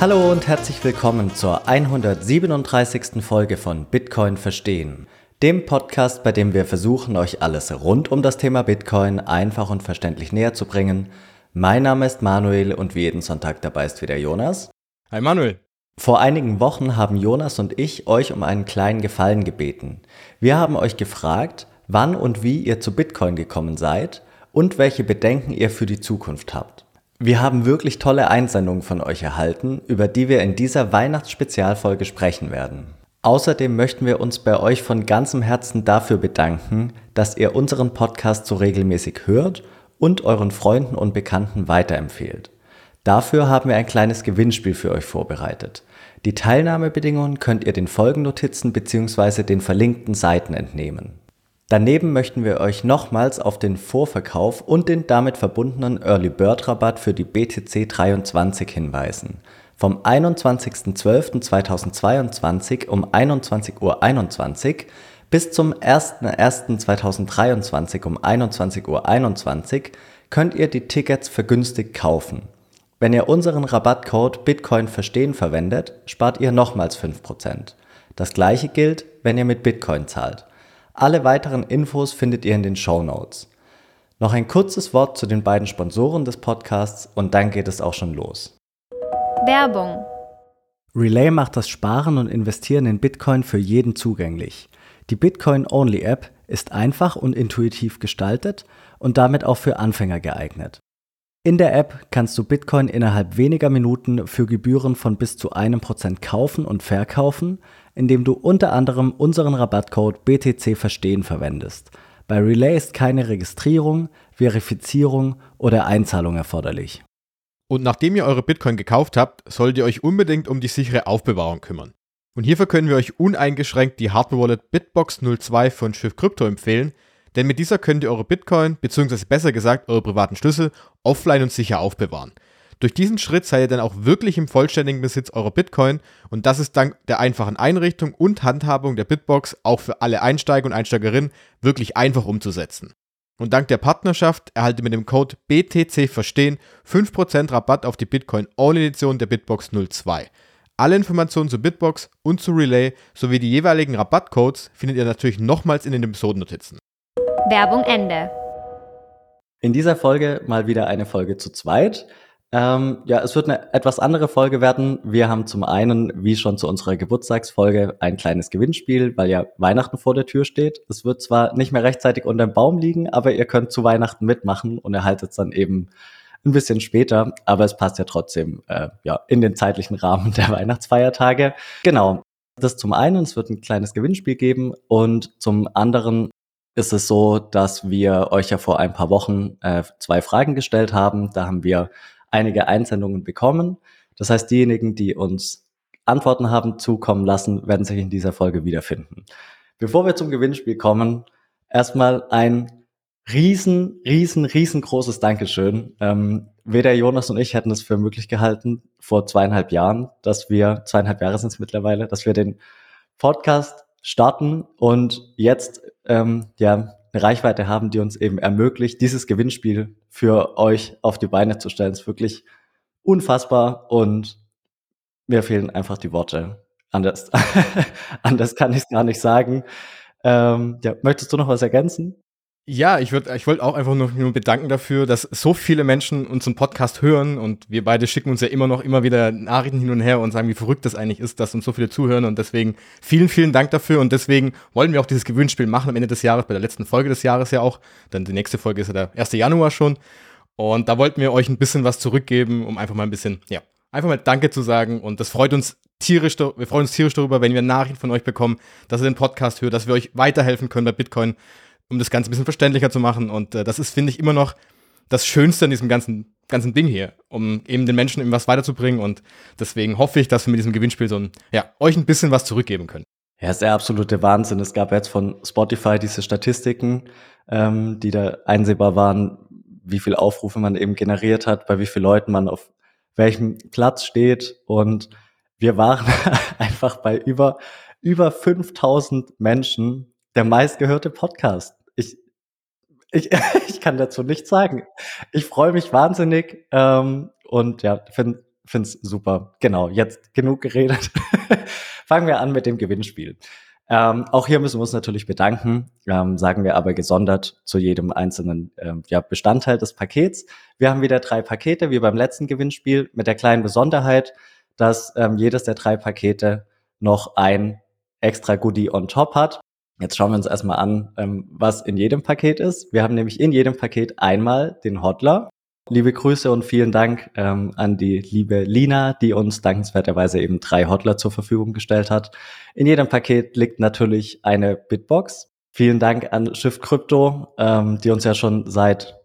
Hallo und herzlich willkommen zur 137. Folge von Bitcoin Verstehen, dem Podcast, bei dem wir versuchen, euch alles rund um das Thema Bitcoin einfach und verständlich näher zu bringen. Mein Name ist Manuel und wie jeden Sonntag dabei ist wieder Jonas. Hi Manuel. Vor einigen Wochen haben Jonas und ich euch um einen kleinen Gefallen gebeten. Wir haben euch gefragt, wann und wie ihr zu Bitcoin gekommen seid und welche Bedenken ihr für die Zukunft habt. Wir haben wirklich tolle Einsendungen von euch erhalten, über die wir in dieser Weihnachtsspezialfolge sprechen werden. Außerdem möchten wir uns bei euch von ganzem Herzen dafür bedanken, dass ihr unseren Podcast so regelmäßig hört und euren Freunden und Bekannten weiterempfehlt. Dafür haben wir ein kleines Gewinnspiel für euch vorbereitet. Die Teilnahmebedingungen könnt ihr den Folgennotizen bzw. den verlinkten Seiten entnehmen. Daneben möchten wir euch nochmals auf den Vorverkauf und den damit verbundenen Early Bird Rabatt für die BTC 23 hinweisen. Vom 21.12.2022 um 21.21 Uhr .21 bis zum 01.01.2023 um 21.21 Uhr .21 könnt ihr die Tickets vergünstigt kaufen. Wenn ihr unseren Rabattcode Bitcoin verstehen verwendet, spart ihr nochmals 5%. Das gleiche gilt, wenn ihr mit Bitcoin zahlt. Alle weiteren Infos findet ihr in den Show Notes. Noch ein kurzes Wort zu den beiden Sponsoren des Podcasts und dann geht es auch schon los. Werbung. Relay macht das Sparen und Investieren in Bitcoin für jeden zugänglich. Die Bitcoin-Only-App ist einfach und intuitiv gestaltet und damit auch für Anfänger geeignet. In der App kannst du Bitcoin innerhalb weniger Minuten für Gebühren von bis zu einem Prozent kaufen und verkaufen indem du unter anderem unseren Rabattcode BTC Verstehen verwendest. Bei Relay ist keine Registrierung, Verifizierung oder Einzahlung erforderlich. Und nachdem ihr eure Bitcoin gekauft habt, solltet ihr euch unbedingt um die sichere Aufbewahrung kümmern. Und hierfür können wir euch uneingeschränkt die Hardware-Wallet Bitbox 02 von Schiff Crypto empfehlen, denn mit dieser könnt ihr eure Bitcoin, bzw. besser gesagt eure privaten Schlüssel, offline und sicher aufbewahren. Durch diesen Schritt seid ihr dann auch wirklich im vollständigen Besitz eurer Bitcoin und das ist dank der einfachen Einrichtung und Handhabung der Bitbox auch für alle Einsteiger und Einsteigerinnen wirklich einfach umzusetzen. Und dank der Partnerschaft erhaltet ihr mit dem Code BTC Verstehen 5% Rabatt auf die Bitcoin All Edition der Bitbox 02. Alle Informationen zu Bitbox und zu Relay sowie die jeweiligen Rabattcodes findet ihr natürlich nochmals in den Episodennotizen. Werbung Ende. In dieser Folge mal wieder eine Folge zu zweit. Ähm, ja, es wird eine etwas andere Folge werden. Wir haben zum einen, wie schon zu unserer Geburtstagsfolge, ein kleines Gewinnspiel, weil ja Weihnachten vor der Tür steht. Es wird zwar nicht mehr rechtzeitig unter dem Baum liegen, aber ihr könnt zu Weihnachten mitmachen und erhaltet es dann eben ein bisschen später, aber es passt ja trotzdem äh, ja in den zeitlichen Rahmen der Weihnachtsfeiertage. Genau. Das zum einen, es wird ein kleines Gewinnspiel geben und zum anderen ist es so, dass wir euch ja vor ein paar Wochen äh, zwei Fragen gestellt haben. Da haben wir einige Einsendungen bekommen. Das heißt, diejenigen, die uns Antworten haben zukommen lassen, werden sich in dieser Folge wiederfinden. Bevor wir zum Gewinnspiel kommen, erstmal ein riesen, riesen, riesengroßes Dankeschön. Ähm, weder Jonas und ich hätten es für möglich gehalten, vor zweieinhalb Jahren, dass wir, zweieinhalb Jahre sind es mittlerweile, dass wir den Podcast starten und jetzt ähm, ja Reichweite haben, die uns eben ermöglicht, dieses Gewinnspiel für euch auf die Beine zu stellen. ist wirklich unfassbar und mir fehlen einfach die Worte. Anders, anders kann ich es gar nicht sagen. Ähm, ja, möchtest du noch was ergänzen? Ja, ich würde ich wollte auch einfach nur, nur bedanken dafür, dass so viele Menschen unseren Podcast hören und wir beide schicken uns ja immer noch immer wieder Nachrichten hin und her und sagen, wie verrückt das eigentlich ist, dass uns so viele zuhören und deswegen vielen, vielen Dank dafür und deswegen wollen wir auch dieses Gewinnspiel machen am Ende des Jahres, bei der letzten Folge des Jahres ja auch, dann die nächste Folge ist ja der 1. Januar schon und da wollten wir euch ein bisschen was zurückgeben, um einfach mal ein bisschen, ja, einfach mal Danke zu sagen und das freut uns tierisch, wir freuen uns tierisch darüber, wenn wir Nachrichten von euch bekommen, dass ihr den Podcast hört, dass wir euch weiterhelfen können bei Bitcoin um das Ganze ein bisschen verständlicher zu machen. Und äh, das ist, finde ich, immer noch das Schönste an diesem ganzen, ganzen Ding hier, um eben den Menschen eben was weiterzubringen. Und deswegen hoffe ich, dass wir mit diesem Gewinnspiel so ein, ja, euch ein bisschen was zurückgeben können. Ja, ist der absolute Wahnsinn. Es gab jetzt von Spotify diese Statistiken, ähm, die da einsehbar waren, wie viel Aufrufe man eben generiert hat, bei wie vielen Leuten man auf welchem Platz steht. Und wir waren einfach bei über, über 5000 Menschen der meistgehörte Podcast. Ich, ich kann dazu nichts sagen. Ich freue mich wahnsinnig ähm, und ja, finde finde es super. Genau, jetzt genug geredet. Fangen wir an mit dem Gewinnspiel. Ähm, auch hier müssen wir uns natürlich bedanken, ähm, sagen wir aber gesondert zu jedem einzelnen ähm, ja, Bestandteil des Pakets. Wir haben wieder drei Pakete, wie beim letzten Gewinnspiel, mit der kleinen Besonderheit, dass ähm, jedes der drei Pakete noch ein extra Goodie on top hat. Jetzt schauen wir uns erstmal an, ähm, was in jedem Paket ist. Wir haben nämlich in jedem Paket einmal den Hodler. Liebe Grüße und vielen Dank ähm, an die liebe Lina, die uns dankenswerterweise eben drei Hodler zur Verfügung gestellt hat. In jedem Paket liegt natürlich eine Bitbox. Vielen Dank an Shift Crypto, ähm, die uns ja schon seit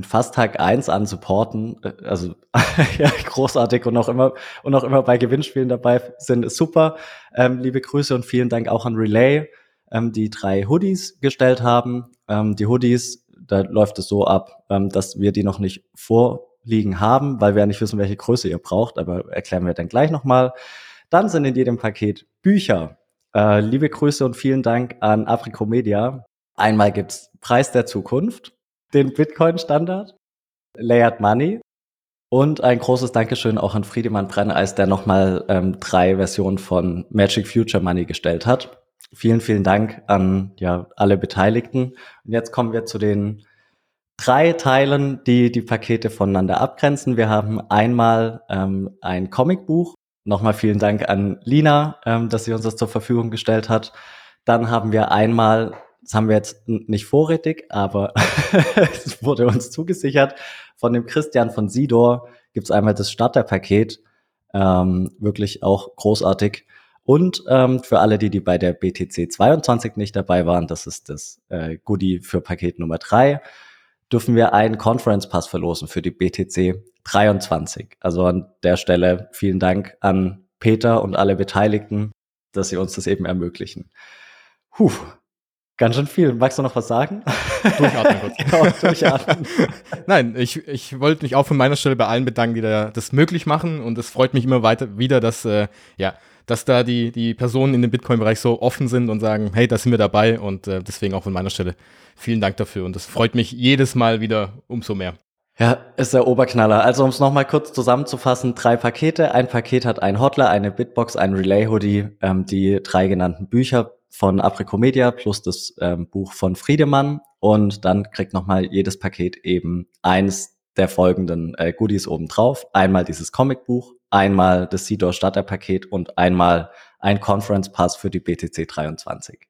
fast Tag eins an supporten. Äh, also ja, großartig und auch immer und auch immer bei Gewinnspielen dabei sind. Super. Liebe Grüße und vielen Dank auch an Relay, ähm, die drei Hoodies gestellt haben. Ähm, die Hoodies da läuft es so ab, ähm, dass wir die noch nicht vorliegen haben, weil wir ja nicht wissen, welche Größe ihr braucht, aber erklären wir dann gleich nochmal. Dann sind in jedem Paket Bücher. Äh, liebe Grüße und vielen Dank an Africo Media. Einmal gibt's Preis der Zukunft, den Bitcoin-Standard, Layered Money und ein großes Dankeschön auch an Friedemann Brenneis, der nochmal ähm, drei Versionen von Magic Future Money gestellt hat. Vielen, vielen Dank an ja, alle Beteiligten. Und jetzt kommen wir zu den drei Teilen, die die Pakete voneinander abgrenzen. Wir haben einmal ähm, ein Comicbuch. Nochmal vielen Dank an Lina, ähm, dass sie uns das zur Verfügung gestellt hat. Dann haben wir einmal, das haben wir jetzt nicht vorrätig, aber es wurde uns zugesichert, von dem Christian von Sidor gibt es einmal das Starterpaket. Ähm, wirklich auch großartig. Und ähm, für alle, die, die bei der BTC 22 nicht dabei waren, das ist das äh, Goodie für Paket Nummer drei, dürfen wir einen Conference Pass verlosen für die BTC 23. Also an der Stelle vielen Dank an Peter und alle Beteiligten, dass sie uns das eben ermöglichen. Puh, Ganz schön viel. Magst du noch was sagen? Durchatmen kurz. genau, durchatmen. Nein, ich, ich wollte mich auch von meiner Stelle bei allen bedanken, die da das möglich machen. Und es freut mich immer weiter wieder, dass äh, ja, dass da die, die Personen in dem Bitcoin-Bereich so offen sind und sagen, hey, da sind wir dabei und äh, deswegen auch von meiner Stelle vielen Dank dafür und das freut mich jedes Mal wieder umso mehr. Ja, ist der Oberknaller. Also um es nochmal kurz zusammenzufassen, drei Pakete. Ein Paket hat ein Hotler, eine Bitbox, ein Relay-Hoodie, ähm, die drei genannten Bücher von Apricomedia plus das ähm, Buch von Friedemann und dann kriegt nochmal jedes Paket eben eins der folgenden äh, Goodies obendrauf. Einmal dieses Comicbuch, einmal das Sidor Starterpaket und einmal ein Conference Pass für die BTC 23.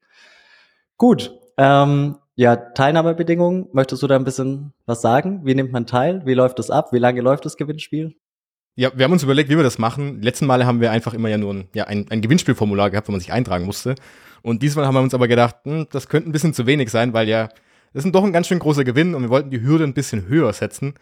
Gut, ähm, ja, Teilnahmebedingungen. Möchtest du da ein bisschen was sagen? Wie nimmt man teil? Wie läuft das ab? Wie lange läuft das Gewinnspiel? Ja, wir haben uns überlegt, wie wir das machen. Letzten Male haben wir einfach immer ja nur ein, ja, ein, ein Gewinnspielformular gehabt, wo man sich eintragen musste. Und diesmal haben wir uns aber gedacht, hm, das könnte ein bisschen zu wenig sein, weil ja, das ist doch ein ganz schön großer Gewinn und wir wollten die Hürde ein bisschen höher setzen.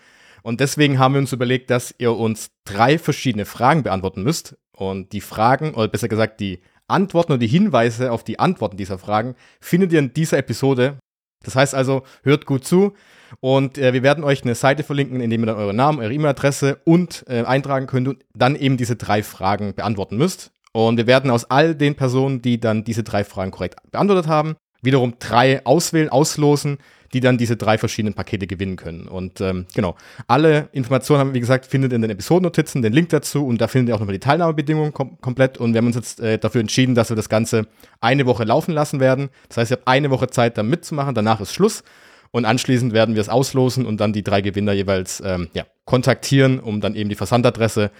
Und deswegen haben wir uns überlegt, dass ihr uns drei verschiedene Fragen beantworten müsst. Und die Fragen, oder besser gesagt, die Antworten und die Hinweise auf die Antworten dieser Fragen findet ihr in dieser Episode. Das heißt also, hört gut zu und äh, wir werden euch eine Seite verlinken, in der ihr dann euren Namen, eure E-Mail-Adresse und äh, eintragen könnt und dann eben diese drei Fragen beantworten müsst. Und wir werden aus all den Personen, die dann diese drei Fragen korrekt beantwortet haben, wiederum drei auswählen, auslosen, die dann diese drei verschiedenen Pakete gewinnen können. Und ähm, genau, alle Informationen haben, wie gesagt, findet in den Episodennotizen den Link dazu und da findet ihr auch nochmal die Teilnahmebedingungen kom komplett. Und wir haben uns jetzt äh, dafür entschieden, dass wir das Ganze eine Woche laufen lassen werden. Das heißt, ihr habt eine Woche Zeit, da mitzumachen, danach ist Schluss. Und anschließend werden wir es auslosen und dann die drei Gewinner jeweils ähm, ja, kontaktieren, um dann eben die Versandadresse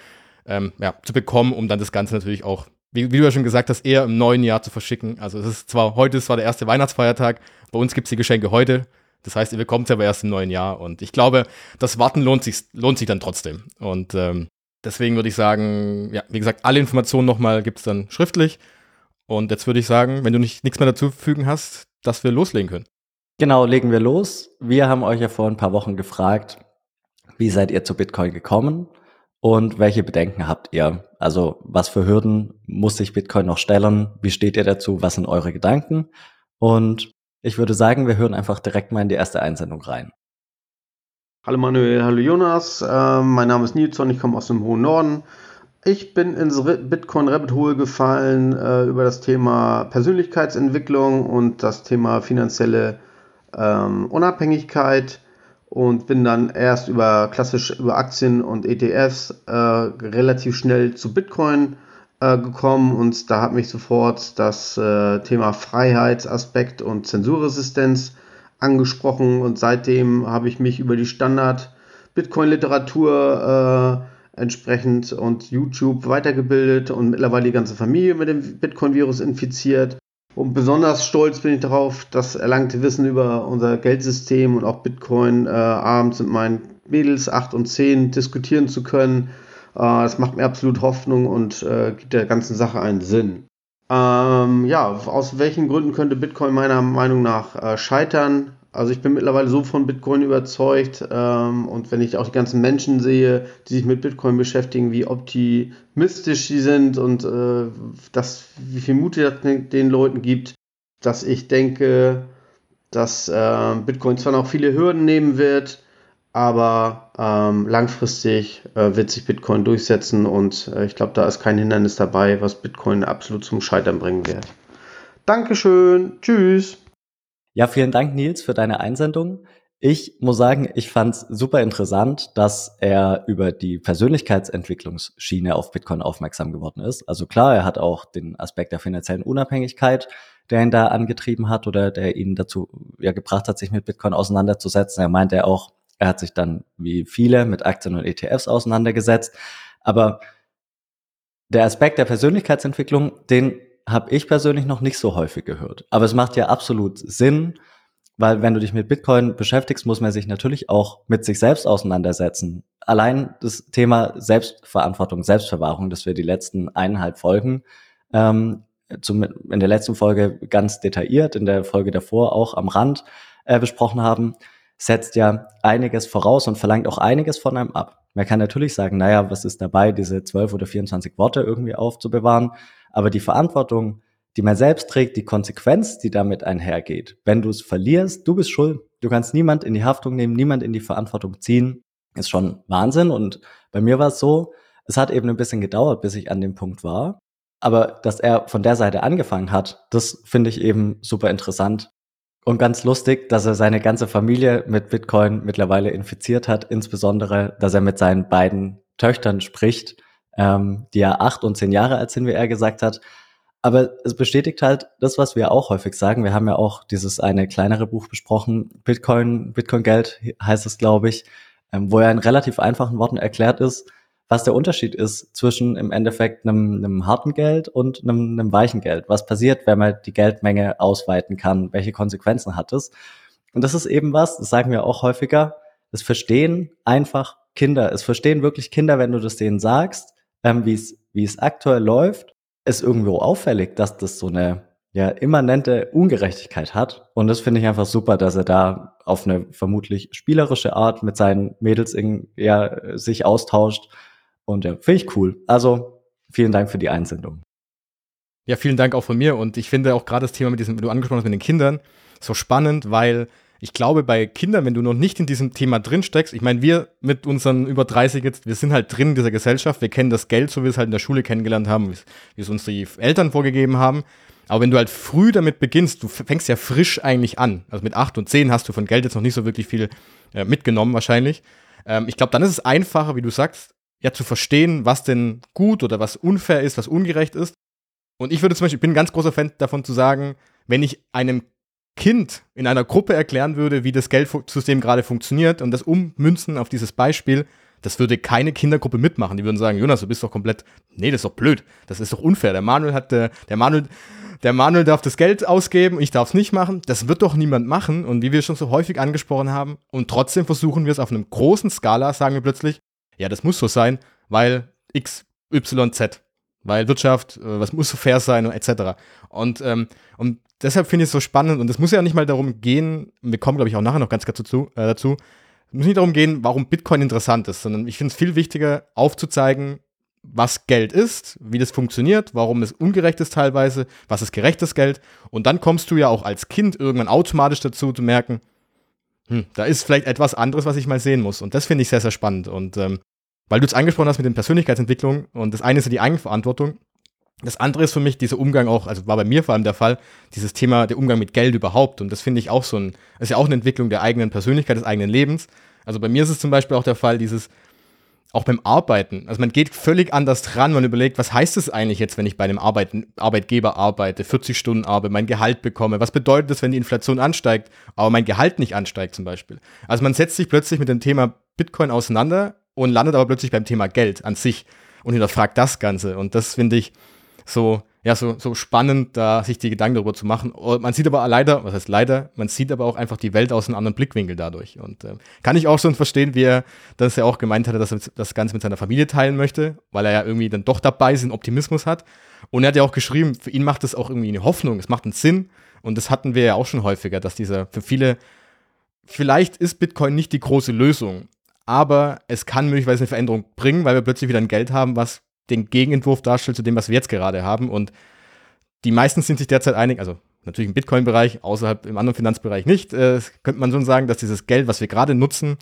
ähm, ja, zu bekommen, um dann das Ganze natürlich auch wie, wie, du ja schon gesagt hast, eher im neuen Jahr zu verschicken. Also es ist zwar heute ist zwar der erste Weihnachtsfeiertag, bei uns gibt es die Geschenke heute. Das heißt, ihr bekommt es aber erst im neuen Jahr. Und ich glaube, das Warten lohnt sich, lohnt sich dann trotzdem. Und ähm, deswegen würde ich sagen, ja, wie gesagt, alle Informationen nochmal gibt es dann schriftlich. Und jetzt würde ich sagen, wenn du nicht nichts mehr dazu fügen hast, dass wir loslegen können. Genau, legen wir los. Wir haben euch ja vor ein paar Wochen gefragt, wie seid ihr zu Bitcoin gekommen? Und welche Bedenken habt ihr? Also was für Hürden muss sich Bitcoin noch stellen? Wie steht ihr dazu? Was sind eure Gedanken? Und ich würde sagen, wir hören einfach direkt mal in die erste Einsendung rein. Hallo Manuel, hallo Jonas. Äh, mein Name ist Nilsson, ich komme aus dem hohen Norden. Ich bin ins Bitcoin Rabbit Hole gefallen äh, über das Thema Persönlichkeitsentwicklung und das Thema finanzielle ähm, Unabhängigkeit und bin dann erst über klassisch über Aktien und ETFs äh, relativ schnell zu Bitcoin äh, gekommen und da hat mich sofort das äh, Thema Freiheitsaspekt und Zensurresistenz angesprochen und seitdem habe ich mich über die Standard Bitcoin-Literatur äh, entsprechend und YouTube weitergebildet und mittlerweile die ganze Familie mit dem Bitcoin-Virus infiziert. Und besonders stolz bin ich darauf, das erlangte Wissen über unser Geldsystem und auch Bitcoin äh, abends mit meinen Mädels 8 und 10 diskutieren zu können. Äh, das macht mir absolut Hoffnung und äh, gibt der ganzen Sache einen Sinn. Ähm, ja, aus welchen Gründen könnte Bitcoin meiner Meinung nach äh, scheitern? Also ich bin mittlerweile so von Bitcoin überzeugt ähm, und wenn ich auch die ganzen Menschen sehe, die sich mit Bitcoin beschäftigen, wie optimistisch sie sind und äh, das, wie viel Mut es den Leuten gibt, dass ich denke, dass äh, Bitcoin zwar noch viele Hürden nehmen wird, aber ähm, langfristig äh, wird sich Bitcoin durchsetzen und äh, ich glaube, da ist kein Hindernis dabei, was Bitcoin absolut zum Scheitern bringen wird. Dankeschön, tschüss. Ja, vielen Dank, Nils, für deine Einsendung. Ich muss sagen, ich fand es super interessant, dass er über die Persönlichkeitsentwicklungsschiene auf Bitcoin aufmerksam geworden ist. Also klar, er hat auch den Aspekt der finanziellen Unabhängigkeit, der ihn da angetrieben hat oder der ihn dazu ja, gebracht hat, sich mit Bitcoin auseinanderzusetzen. Er meinte ja auch, er hat sich dann wie viele mit Aktien und ETFs auseinandergesetzt. Aber der Aspekt der Persönlichkeitsentwicklung, den habe ich persönlich noch nicht so häufig gehört. Aber es macht ja absolut Sinn, weil wenn du dich mit Bitcoin beschäftigst, muss man sich natürlich auch mit sich selbst auseinandersetzen. Allein das Thema Selbstverantwortung, Selbstverwahrung, das wir die letzten eineinhalb Folgen ähm, zum, in der letzten Folge ganz detailliert, in der Folge davor auch am Rand äh, besprochen haben, setzt ja einiges voraus und verlangt auch einiges von einem ab. Man kann natürlich sagen, naja, was ist dabei, diese 12 oder 24 Worte irgendwie aufzubewahren? Aber die Verantwortung, die man selbst trägt, die Konsequenz, die damit einhergeht, wenn du es verlierst, du bist schuld. Du kannst niemand in die Haftung nehmen, niemand in die Verantwortung ziehen, ist schon Wahnsinn. Und bei mir war es so, es hat eben ein bisschen gedauert, bis ich an dem Punkt war. Aber dass er von der Seite angefangen hat, das finde ich eben super interessant. Und ganz lustig, dass er seine ganze Familie mit Bitcoin mittlerweile infiziert hat, insbesondere, dass er mit seinen beiden Töchtern spricht ähm, die ja acht und zehn Jahre alt sind, wie er gesagt hat. Aber es bestätigt halt das, was wir auch häufig sagen. Wir haben ja auch dieses eine kleinere Buch besprochen, Bitcoin, Bitcoin-Geld heißt es, glaube ich, ähm, wo er in relativ einfachen Worten erklärt ist, was der Unterschied ist zwischen im Endeffekt einem, einem harten Geld und einem, einem weichen Geld. Was passiert, wenn man die Geldmenge ausweiten kann? Welche Konsequenzen hat es? Und das ist eben was, das sagen wir auch häufiger, es verstehen einfach Kinder. Es verstehen wirklich Kinder, wenn du das denen sagst ähm, wie es wie es aktuell läuft, ist irgendwo auffällig, dass das so eine ja immanente Ungerechtigkeit hat. Und das finde ich einfach super, dass er da auf eine vermutlich spielerische Art mit seinen Mädels in, ja, sich austauscht. Und ja, finde ich cool. Also vielen Dank für die Einsendung. Ja, vielen Dank auch von mir. Und ich finde auch gerade das Thema mit diesem, du angesprochen hast, mit den Kindern, so spannend, weil ich glaube, bei Kindern, wenn du noch nicht in diesem Thema drin steckst, ich meine, wir mit unseren über 30 jetzt, wir sind halt drin in dieser Gesellschaft, wir kennen das Geld, so wie wir es halt in der Schule kennengelernt haben, wie es uns die Eltern vorgegeben haben. Aber wenn du halt früh damit beginnst, du fängst ja frisch eigentlich an. Also mit 8 und 10 hast du von Geld jetzt noch nicht so wirklich viel äh, mitgenommen, wahrscheinlich. Ähm, ich glaube, dann ist es einfacher, wie du sagst, ja zu verstehen, was denn gut oder was unfair ist, was ungerecht ist. Und ich würde zum Beispiel, ich bin ein ganz großer Fan davon zu sagen, wenn ich einem Kind in einer Gruppe erklären würde, wie das Geldsystem gerade funktioniert und das ummünzen auf dieses Beispiel, das würde keine Kindergruppe mitmachen. Die würden sagen, Jonas, du bist doch komplett, nee, das ist doch blöd, das ist doch unfair. Der Manuel hat, der, der Manuel, der Manuel darf das Geld ausgeben, ich darf es nicht machen. Das wird doch niemand machen. Und wie wir schon so häufig angesprochen haben, und trotzdem versuchen wir es auf einem großen Skala, sagen wir plötzlich, ja, das muss so sein, weil X, Y, Z. Weil Wirtschaft, äh, was muss so fair sein und etc. Und, ähm, und deshalb finde ich es so spannend und es muss ja nicht mal darum gehen, wir kommen, glaube ich, auch nachher noch ganz kurz dazu, äh, dazu, es muss nicht darum gehen, warum Bitcoin interessant ist, sondern ich finde es viel wichtiger, aufzuzeigen, was Geld ist, wie das funktioniert, warum es ungerecht ist teilweise, was ist gerechtes Geld. Und dann kommst du ja auch als Kind irgendwann automatisch dazu zu merken, hm, da ist vielleicht etwas anderes, was ich mal sehen muss. Und das finde ich sehr, sehr spannend. Und ähm, weil du es angesprochen hast mit den Persönlichkeitsentwicklungen und das eine ist ja die Eigenverantwortung, Das andere ist für mich dieser Umgang auch, also war bei mir vor allem der Fall, dieses Thema der Umgang mit Geld überhaupt. Und das finde ich auch so ein, ist ja auch eine Entwicklung der eigenen Persönlichkeit, des eigenen Lebens. Also bei mir ist es zum Beispiel auch der Fall, dieses, auch beim Arbeiten. Also man geht völlig anders dran, man überlegt, was heißt es eigentlich jetzt, wenn ich bei einem Arbeit Arbeitgeber arbeite, 40 Stunden arbeite, mein Gehalt bekomme? Was bedeutet das, wenn die Inflation ansteigt, aber mein Gehalt nicht ansteigt zum Beispiel? Also man setzt sich plötzlich mit dem Thema Bitcoin auseinander und landet aber plötzlich beim Thema Geld an sich und hinterfragt das Ganze. Und das finde ich so, ja, so, so spannend, da sich die Gedanken darüber zu machen. Man sieht aber leider, was heißt leider, man sieht aber auch einfach die Welt aus einem anderen Blickwinkel dadurch. Und äh, kann ich auch schon verstehen, wie er das ja auch gemeint hatte, dass er das Ganze mit seiner Familie teilen möchte, weil er ja irgendwie dann doch dabei ist, einen Optimismus hat. Und er hat ja auch geschrieben, für ihn macht das auch irgendwie eine Hoffnung, es macht einen Sinn. Und das hatten wir ja auch schon häufiger, dass dieser für viele, vielleicht ist Bitcoin nicht die große Lösung, aber es kann möglicherweise eine Veränderung bringen, weil wir plötzlich wieder ein Geld haben, was den Gegenentwurf darstellt zu dem, was wir jetzt gerade haben. Und die meisten sind sich derzeit einig, also natürlich im Bitcoin-Bereich, außerhalb im anderen Finanzbereich nicht, äh, könnte man schon sagen, dass dieses Geld, was wir gerade nutzen,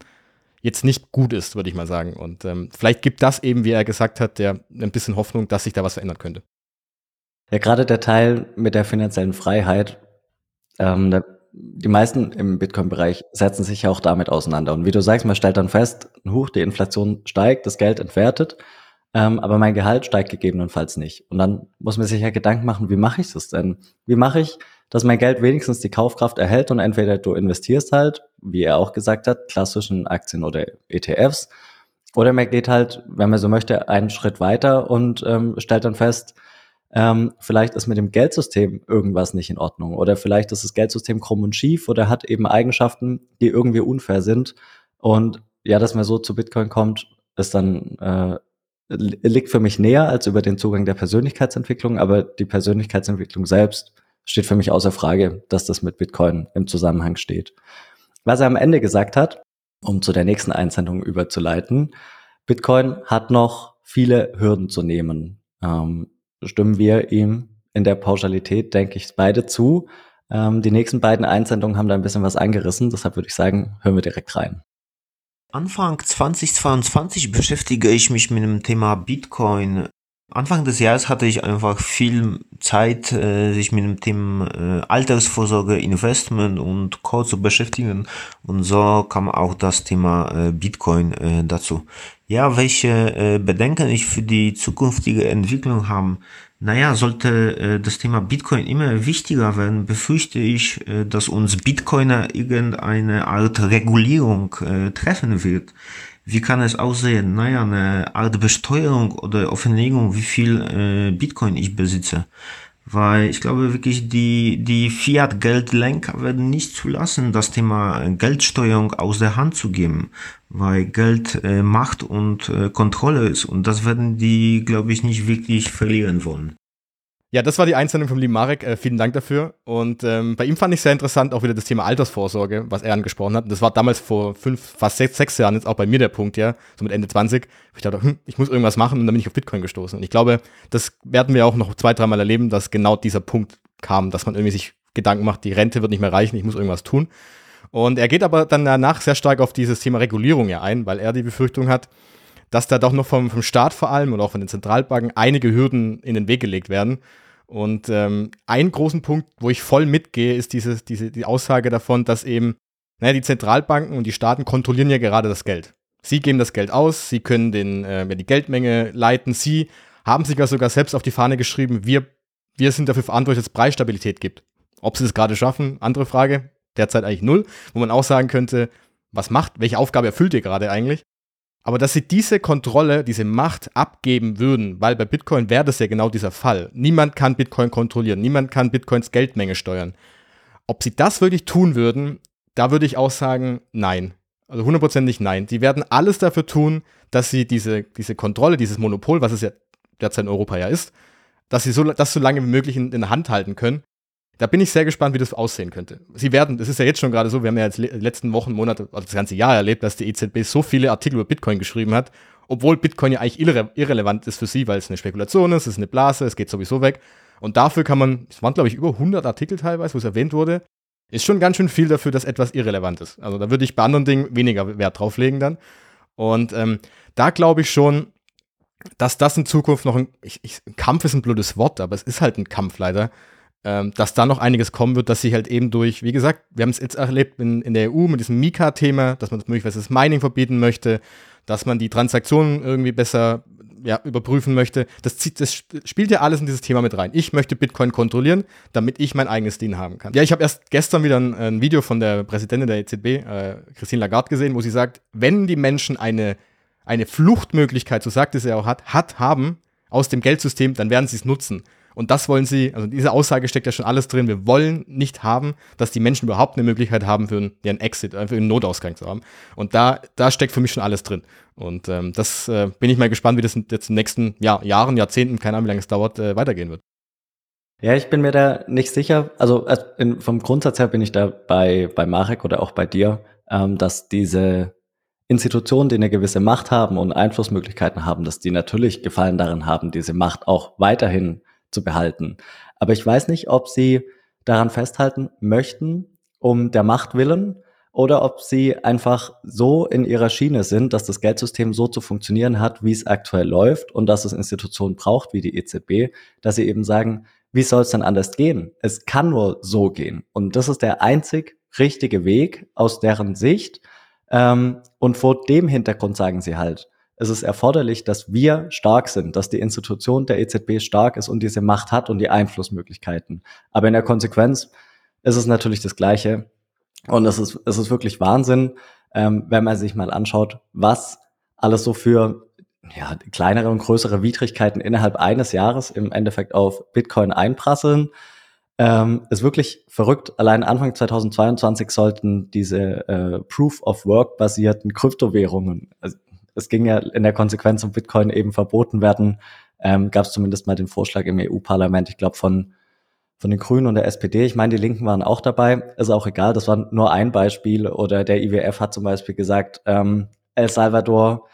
jetzt nicht gut ist, würde ich mal sagen. Und ähm, vielleicht gibt das eben, wie er gesagt hat, der ein bisschen Hoffnung, dass sich da was verändern könnte. Ja, gerade der Teil mit der finanziellen Freiheit, ähm, da, die meisten im Bitcoin-Bereich setzen sich ja auch damit auseinander. Und wie du sagst, man stellt dann fest, hoch, die Inflation steigt, das Geld entwertet ähm, aber mein Gehalt steigt gegebenenfalls nicht. Und dann muss man sich ja Gedanken machen, wie mache ich das denn? Wie mache ich, dass mein Geld wenigstens die Kaufkraft erhält und entweder du investierst halt, wie er auch gesagt hat, klassischen Aktien oder ETFs, oder man geht halt, wenn man so möchte, einen Schritt weiter und ähm, stellt dann fest, ähm, vielleicht ist mit dem Geldsystem irgendwas nicht in Ordnung oder vielleicht ist das Geldsystem krumm und schief oder hat eben Eigenschaften, die irgendwie unfair sind. Und ja, dass man so zu Bitcoin kommt, ist dann äh, liegt für mich näher als über den Zugang der Persönlichkeitsentwicklung, aber die Persönlichkeitsentwicklung selbst steht für mich außer Frage, dass das mit Bitcoin im Zusammenhang steht. Was er am Ende gesagt hat, um zu der nächsten Einsendung überzuleiten, Bitcoin hat noch viele Hürden zu nehmen. Ähm, stimmen wir ihm in der Pauschalität, denke ich, beide zu. Ähm, die nächsten beiden Einsendungen haben da ein bisschen was angerissen, deshalb würde ich sagen, hören wir direkt rein. Anfang 2022 beschäftige ich mich mit dem Thema Bitcoin. Anfang des Jahres hatte ich einfach viel Zeit, äh, sich mit dem Thema äh, Altersvorsorge, Investment und Co. zu beschäftigen. Und so kam auch das Thema äh, Bitcoin dazu. Ja, welche Bedenken ich für die zukünftige Entwicklung haben. Naja, sollte das Thema Bitcoin immer wichtiger werden, befürchte ich, dass uns Bitcoiner irgendeine Art Regulierung treffen wird. Wie kann es aussehen? Naja, eine Art Besteuerung oder Offenlegung, wie viel äh, Bitcoin ich besitze. Weil ich glaube wirklich, die, die Fiat-Geldlenker werden nicht zulassen, das Thema Geldsteuerung aus der Hand zu geben, weil Geld äh, Macht und äh, Kontrolle ist. Und das werden die, glaube ich, nicht wirklich verlieren wollen. Ja, das war die Einsendung vom lieben Marek. Äh, vielen Dank dafür. Und ähm, bei ihm fand ich sehr interessant auch wieder das Thema Altersvorsorge, was er angesprochen hat. Das war damals vor fünf, fast sechs, sechs Jahren jetzt auch bei mir der Punkt, ja, so mit Ende 20. Ich dachte, hm, ich muss irgendwas machen und dann bin ich auf Bitcoin gestoßen. Und ich glaube, das werden wir auch noch zwei, dreimal erleben, dass genau dieser Punkt kam, dass man irgendwie sich Gedanken macht, die Rente wird nicht mehr reichen, ich muss irgendwas tun. Und er geht aber dann danach sehr stark auf dieses Thema Regulierung ja ein, weil er die Befürchtung hat, dass da doch noch vom, vom Staat vor allem und auch von den Zentralbanken einige Hürden in den Weg gelegt werden. Und ähm, ein großen Punkt, wo ich voll mitgehe, ist diese, diese, die Aussage davon, dass eben, naja, die Zentralbanken und die Staaten kontrollieren ja gerade das Geld. Sie geben das Geld aus, sie können den, äh, die Geldmenge leiten, sie haben sich ja sogar selbst auf die Fahne geschrieben, wir, wir sind dafür verantwortlich, dass es Preisstabilität gibt. Ob sie das gerade schaffen, andere Frage, derzeit eigentlich null, wo man auch sagen könnte, was macht, welche Aufgabe erfüllt ihr gerade eigentlich? Aber dass sie diese Kontrolle, diese Macht abgeben würden, weil bei Bitcoin wäre das ja genau dieser Fall. Niemand kann Bitcoin kontrollieren, niemand kann Bitcoins Geldmenge steuern. Ob sie das wirklich tun würden, da würde ich auch sagen, nein. Also hundertprozentig nein. Sie werden alles dafür tun, dass sie diese, diese Kontrolle, dieses Monopol, was es ja derzeit in Europa ja ist, dass sie so, das so lange wie möglich in, in der Hand halten können da bin ich sehr gespannt, wie das aussehen könnte. Sie werden, das ist ja jetzt schon gerade so, wir haben ja jetzt letzten Wochen, Monate, also das ganze Jahr erlebt, dass die EZB so viele Artikel über Bitcoin geschrieben hat, obwohl Bitcoin ja eigentlich irre irrelevant ist für sie, weil es eine Spekulation ist, es ist eine Blase, es geht sowieso weg. Und dafür kann man, es waren glaube ich über 100 Artikel teilweise, wo es erwähnt wurde, ist schon ganz schön viel dafür, dass etwas irrelevant ist. Also da würde ich bei anderen Dingen weniger Wert drauf legen dann. Und ähm, da glaube ich schon, dass das in Zukunft noch ein, ich, ich, Kampf ist ein blödes Wort, aber es ist halt ein Kampf leider, ähm, dass da noch einiges kommen wird, dass sich halt eben durch, wie gesagt, wir haben es jetzt erlebt in, in der EU mit diesem Mika-Thema, dass man das möglicherweise das Mining verbieten möchte, dass man die Transaktionen irgendwie besser ja, überprüfen möchte. Das, zieht, das spielt ja alles in dieses Thema mit rein. Ich möchte Bitcoin kontrollieren, damit ich mein eigenes Ding haben kann. Ja, ich habe erst gestern wieder ein, ein, Video von der Präsidentin der EZB, äh, Christine Lagarde, gesehen, wo sie sagt, wenn die Menschen eine, eine Fluchtmöglichkeit, so sagt es ja auch, hat, hat, haben aus dem Geldsystem, dann werden sie es nutzen. Und das wollen sie, also diese Aussage steckt ja schon alles drin. Wir wollen nicht haben, dass die Menschen überhaupt eine Möglichkeit haben, für einen, ja, einen Exit, äh, für einen Notausgang zu haben. Und da, da steckt für mich schon alles drin. Und ähm, das äh, bin ich mal gespannt, wie das jetzt in den nächsten ja, Jahren, Jahrzehnten, keine Ahnung, wie lange es dauert, äh, weitergehen wird. Ja, ich bin mir da nicht sicher. Also in, vom Grundsatz her bin ich da bei, bei Marek oder auch bei dir, ähm, dass diese Institutionen, die eine gewisse Macht haben und Einflussmöglichkeiten haben, dass die natürlich Gefallen darin haben, diese Macht auch weiterhin zu behalten. Aber ich weiß nicht, ob sie daran festhalten möchten, um der Macht willen, oder ob sie einfach so in ihrer Schiene sind, dass das Geldsystem so zu funktionieren hat, wie es aktuell läuft und dass es Institutionen braucht wie die EZB, dass sie eben sagen, wie soll es denn anders gehen? Es kann nur so gehen. Und das ist der einzig richtige Weg aus deren Sicht. Ähm, und vor dem Hintergrund sagen sie halt, es ist erforderlich, dass wir stark sind, dass die Institution der EZB stark ist und diese Macht hat und die Einflussmöglichkeiten. Aber in der Konsequenz ist es natürlich das Gleiche. Und es ist, es ist wirklich Wahnsinn, ähm, wenn man sich mal anschaut, was alles so für ja, kleinere und größere Widrigkeiten innerhalb eines Jahres im Endeffekt auf Bitcoin einprasseln. Ähm, ist wirklich verrückt. Allein Anfang 2022 sollten diese äh, Proof of Work basierten Kryptowährungen, also es ging ja in der Konsequenz um Bitcoin eben verboten werden, ähm, gab es zumindest mal den Vorschlag im EU-Parlament, ich glaube von, von den Grünen und der SPD. Ich meine, die Linken waren auch dabei, ist auch egal, das war nur ein Beispiel. Oder der IWF hat zum Beispiel gesagt, ähm, El Salvador,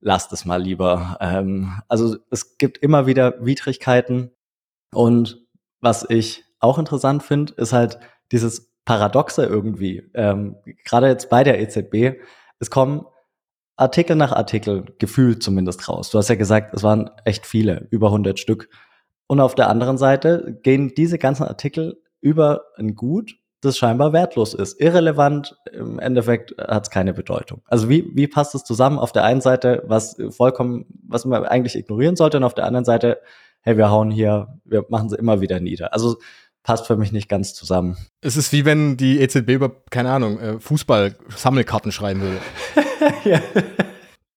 lasst es mal lieber. Ähm, also es gibt immer wieder Widrigkeiten. Und was ich auch interessant finde, ist halt dieses Paradoxe irgendwie. Ähm, Gerade jetzt bei der EZB, es kommen Artikel nach Artikel, gefühlt zumindest raus. Du hast ja gesagt, es waren echt viele, über 100 Stück. Und auf der anderen Seite gehen diese ganzen Artikel über ein Gut, das scheinbar wertlos ist. Irrelevant, im Endeffekt hat es keine Bedeutung. Also wie, wie passt es zusammen? Auf der einen Seite, was vollkommen, was man eigentlich ignorieren sollte, und auf der anderen Seite, hey, wir hauen hier, wir machen sie immer wieder nieder. Also passt für mich nicht ganz zusammen. Es ist wie wenn die EZB über, keine Ahnung, äh, Fußball-Sammelkarten schreiben würde. ja.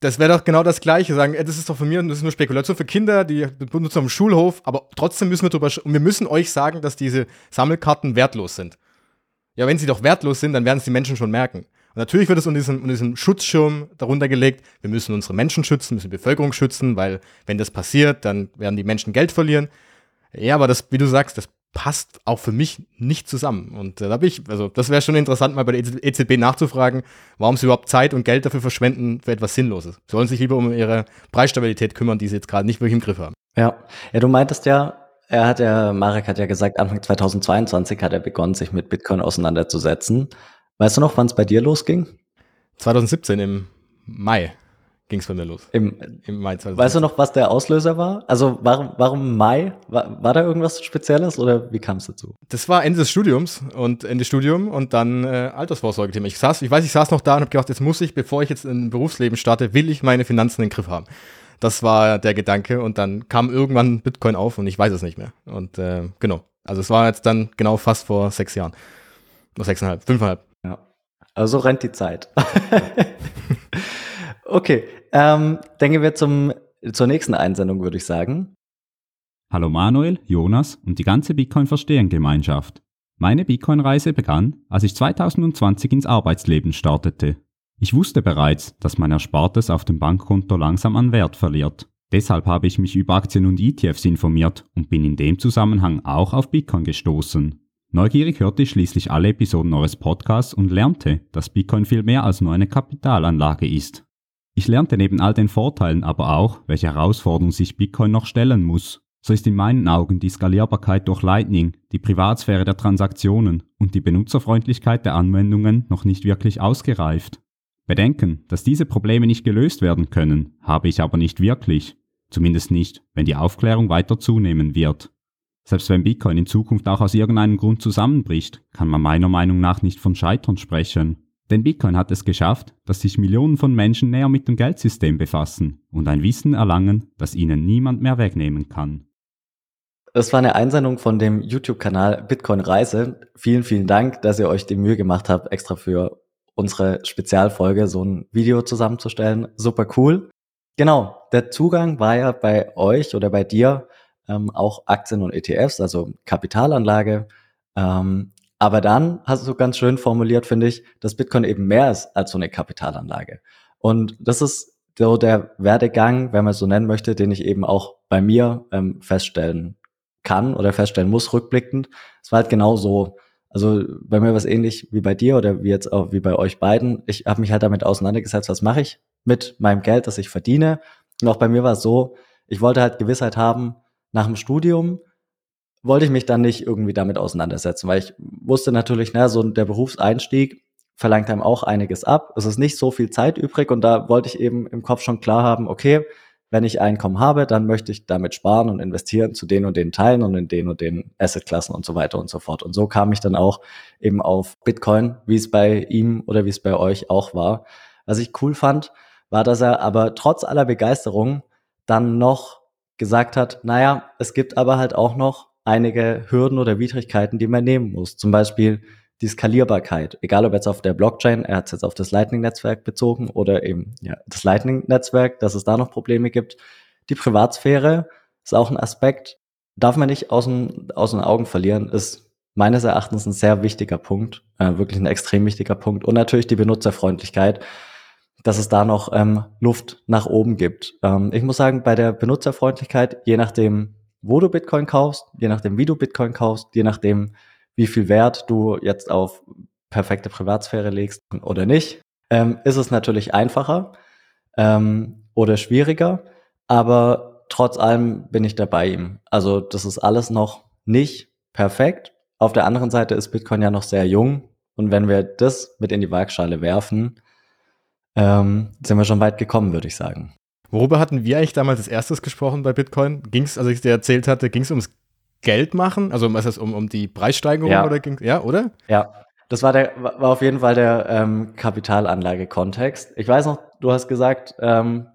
Das wäre doch genau das Gleiche, sagen, das ist doch von mir, das ist nur Spekulation für Kinder, die benutzen dem Schulhof, aber trotzdem müssen wir drüber, und wir müssen euch sagen, dass diese Sammelkarten wertlos sind. Ja, wenn sie doch wertlos sind, dann werden es die Menschen schon merken. Und natürlich wird es unter diesem, unter diesem Schutzschirm darunter gelegt, wir müssen unsere Menschen schützen, müssen die Bevölkerung schützen, weil wenn das passiert, dann werden die Menschen Geld verlieren. Ja, aber das, wie du sagst, das passt auch für mich nicht zusammen. Und äh, da bin ich, also das wäre schon interessant, mal bei der EZB e nachzufragen, warum sie überhaupt Zeit und Geld dafür verschwenden für etwas Sinnloses. Sie sollen sich lieber um ihre Preisstabilität kümmern, die sie jetzt gerade nicht wirklich im Griff haben. Ja, ja, du meintest ja, er hat ja, Marek hat ja gesagt, Anfang 2022 hat er begonnen, sich mit Bitcoin auseinanderzusetzen. Weißt du noch, wann es bei dir losging? 2017 im Mai ging es bei mir los. Im, Im Mai 2020. Weißt du noch, was der Auslöser war? Also warum, warum Mai? War, war da irgendwas Spezielles oder wie kam es dazu? Das war Ende des Studiums und Ende Studium und dann äh, Altersvorsorgethema. Ich saß, ich weiß, ich saß noch da und habe gedacht, jetzt muss ich, bevor ich jetzt in ein Berufsleben starte, will ich meine Finanzen in den Griff haben. Das war der Gedanke und dann kam irgendwann Bitcoin auf und ich weiß es nicht mehr. Und äh, genau. Also es war jetzt dann genau fast vor sechs Jahren. Oder sechseinhalb, fünfeinhalb. Ja. Also rennt die Zeit. okay, ähm, denken wir zum, zur nächsten Einsendung, würde ich sagen. Hallo Manuel, Jonas und die ganze Bitcoin-Verstehen-Gemeinschaft. Meine Bitcoin-Reise begann, als ich 2020 ins Arbeitsleben startete. Ich wusste bereits, dass mein Erspartes auf dem Bankkonto langsam an Wert verliert. Deshalb habe ich mich über Aktien und ETFs informiert und bin in dem Zusammenhang auch auf Bitcoin gestoßen. Neugierig hörte ich schließlich alle Episoden eures Podcasts und lernte, dass Bitcoin viel mehr als nur eine Kapitalanlage ist. Ich lernte neben all den Vorteilen aber auch, welche Herausforderungen sich Bitcoin noch stellen muss. So ist in meinen Augen die Skalierbarkeit durch Lightning, die Privatsphäre der Transaktionen und die Benutzerfreundlichkeit der Anwendungen noch nicht wirklich ausgereift. Bedenken, dass diese Probleme nicht gelöst werden können, habe ich aber nicht wirklich. Zumindest nicht, wenn die Aufklärung weiter zunehmen wird. Selbst wenn Bitcoin in Zukunft auch aus irgendeinem Grund zusammenbricht, kann man meiner Meinung nach nicht von Scheitern sprechen. Denn Bitcoin hat es geschafft, dass sich Millionen von Menschen näher mit dem Geldsystem befassen und ein Wissen erlangen, das ihnen niemand mehr wegnehmen kann. Das war eine Einsendung von dem YouTube-Kanal Bitcoin Reise. Vielen, vielen Dank, dass ihr euch die Mühe gemacht habt, extra für unsere Spezialfolge so ein Video zusammenzustellen. Super cool. Genau, der Zugang war ja bei euch oder bei dir ähm, auch Aktien und ETFs, also Kapitalanlage. Ähm, aber dann hast du ganz schön formuliert, finde ich, dass Bitcoin eben mehr ist als so eine Kapitalanlage. Und das ist so der Werdegang, wenn man es so nennen möchte, den ich eben auch bei mir ähm, feststellen kann oder feststellen muss, rückblickend. Es war halt genau so. Also bei mir war es ähnlich wie bei dir oder wie jetzt auch wie bei euch beiden. Ich habe mich halt damit auseinandergesetzt, was mache ich mit meinem Geld, das ich verdiene. Und auch bei mir war es so, ich wollte halt Gewissheit haben, nach dem Studium wollte ich mich dann nicht irgendwie damit auseinandersetzen, weil ich wusste natürlich, na, so der Berufseinstieg verlangt einem auch einiges ab. Es ist nicht so viel Zeit übrig und da wollte ich eben im Kopf schon klar haben, okay, wenn ich Einkommen habe, dann möchte ich damit sparen und investieren zu den und den Teilen und in den und den Assetklassen und so weiter und so fort. Und so kam ich dann auch eben auf Bitcoin, wie es bei ihm oder wie es bei euch auch war. Was ich cool fand, war, dass er aber trotz aller Begeisterung dann noch gesagt hat, naja, es gibt aber halt auch noch einige Hürden oder Widrigkeiten, die man nehmen muss. Zum Beispiel die Skalierbarkeit, egal ob jetzt auf der Blockchain, er hat es jetzt auf das Lightning-Netzwerk bezogen oder eben ja, das Lightning-Netzwerk, dass es da noch Probleme gibt. Die Privatsphäre ist auch ein Aspekt, darf man nicht aus den, aus den Augen verlieren, ist meines Erachtens ein sehr wichtiger Punkt, äh, wirklich ein extrem wichtiger Punkt. Und natürlich die Benutzerfreundlichkeit, dass es da noch ähm, Luft nach oben gibt. Ähm, ich muss sagen, bei der Benutzerfreundlichkeit, je nachdem, wo du Bitcoin kaufst, je nachdem, wie du Bitcoin kaufst, je nachdem, wie viel Wert du jetzt auf perfekte Privatsphäre legst oder nicht, ähm, ist es natürlich einfacher ähm, oder schwieriger. Aber trotz allem bin ich dabei ihm. Also das ist alles noch nicht perfekt. Auf der anderen Seite ist Bitcoin ja noch sehr jung. Und wenn wir das mit in die Waagschale werfen, ähm, sind wir schon weit gekommen, würde ich sagen. Worüber hatten wir eigentlich damals als erstes gesprochen bei Bitcoin? Ging es, als ich dir erzählt hatte, ging es ums Geld machen? Also was ist um, um die Preissteigerung ja. oder ging ja, oder? Ja. Das war der war auf jeden Fall der ähm, Kapitalanlage-Kontext. Ich weiß noch, du hast gesagt, ähm,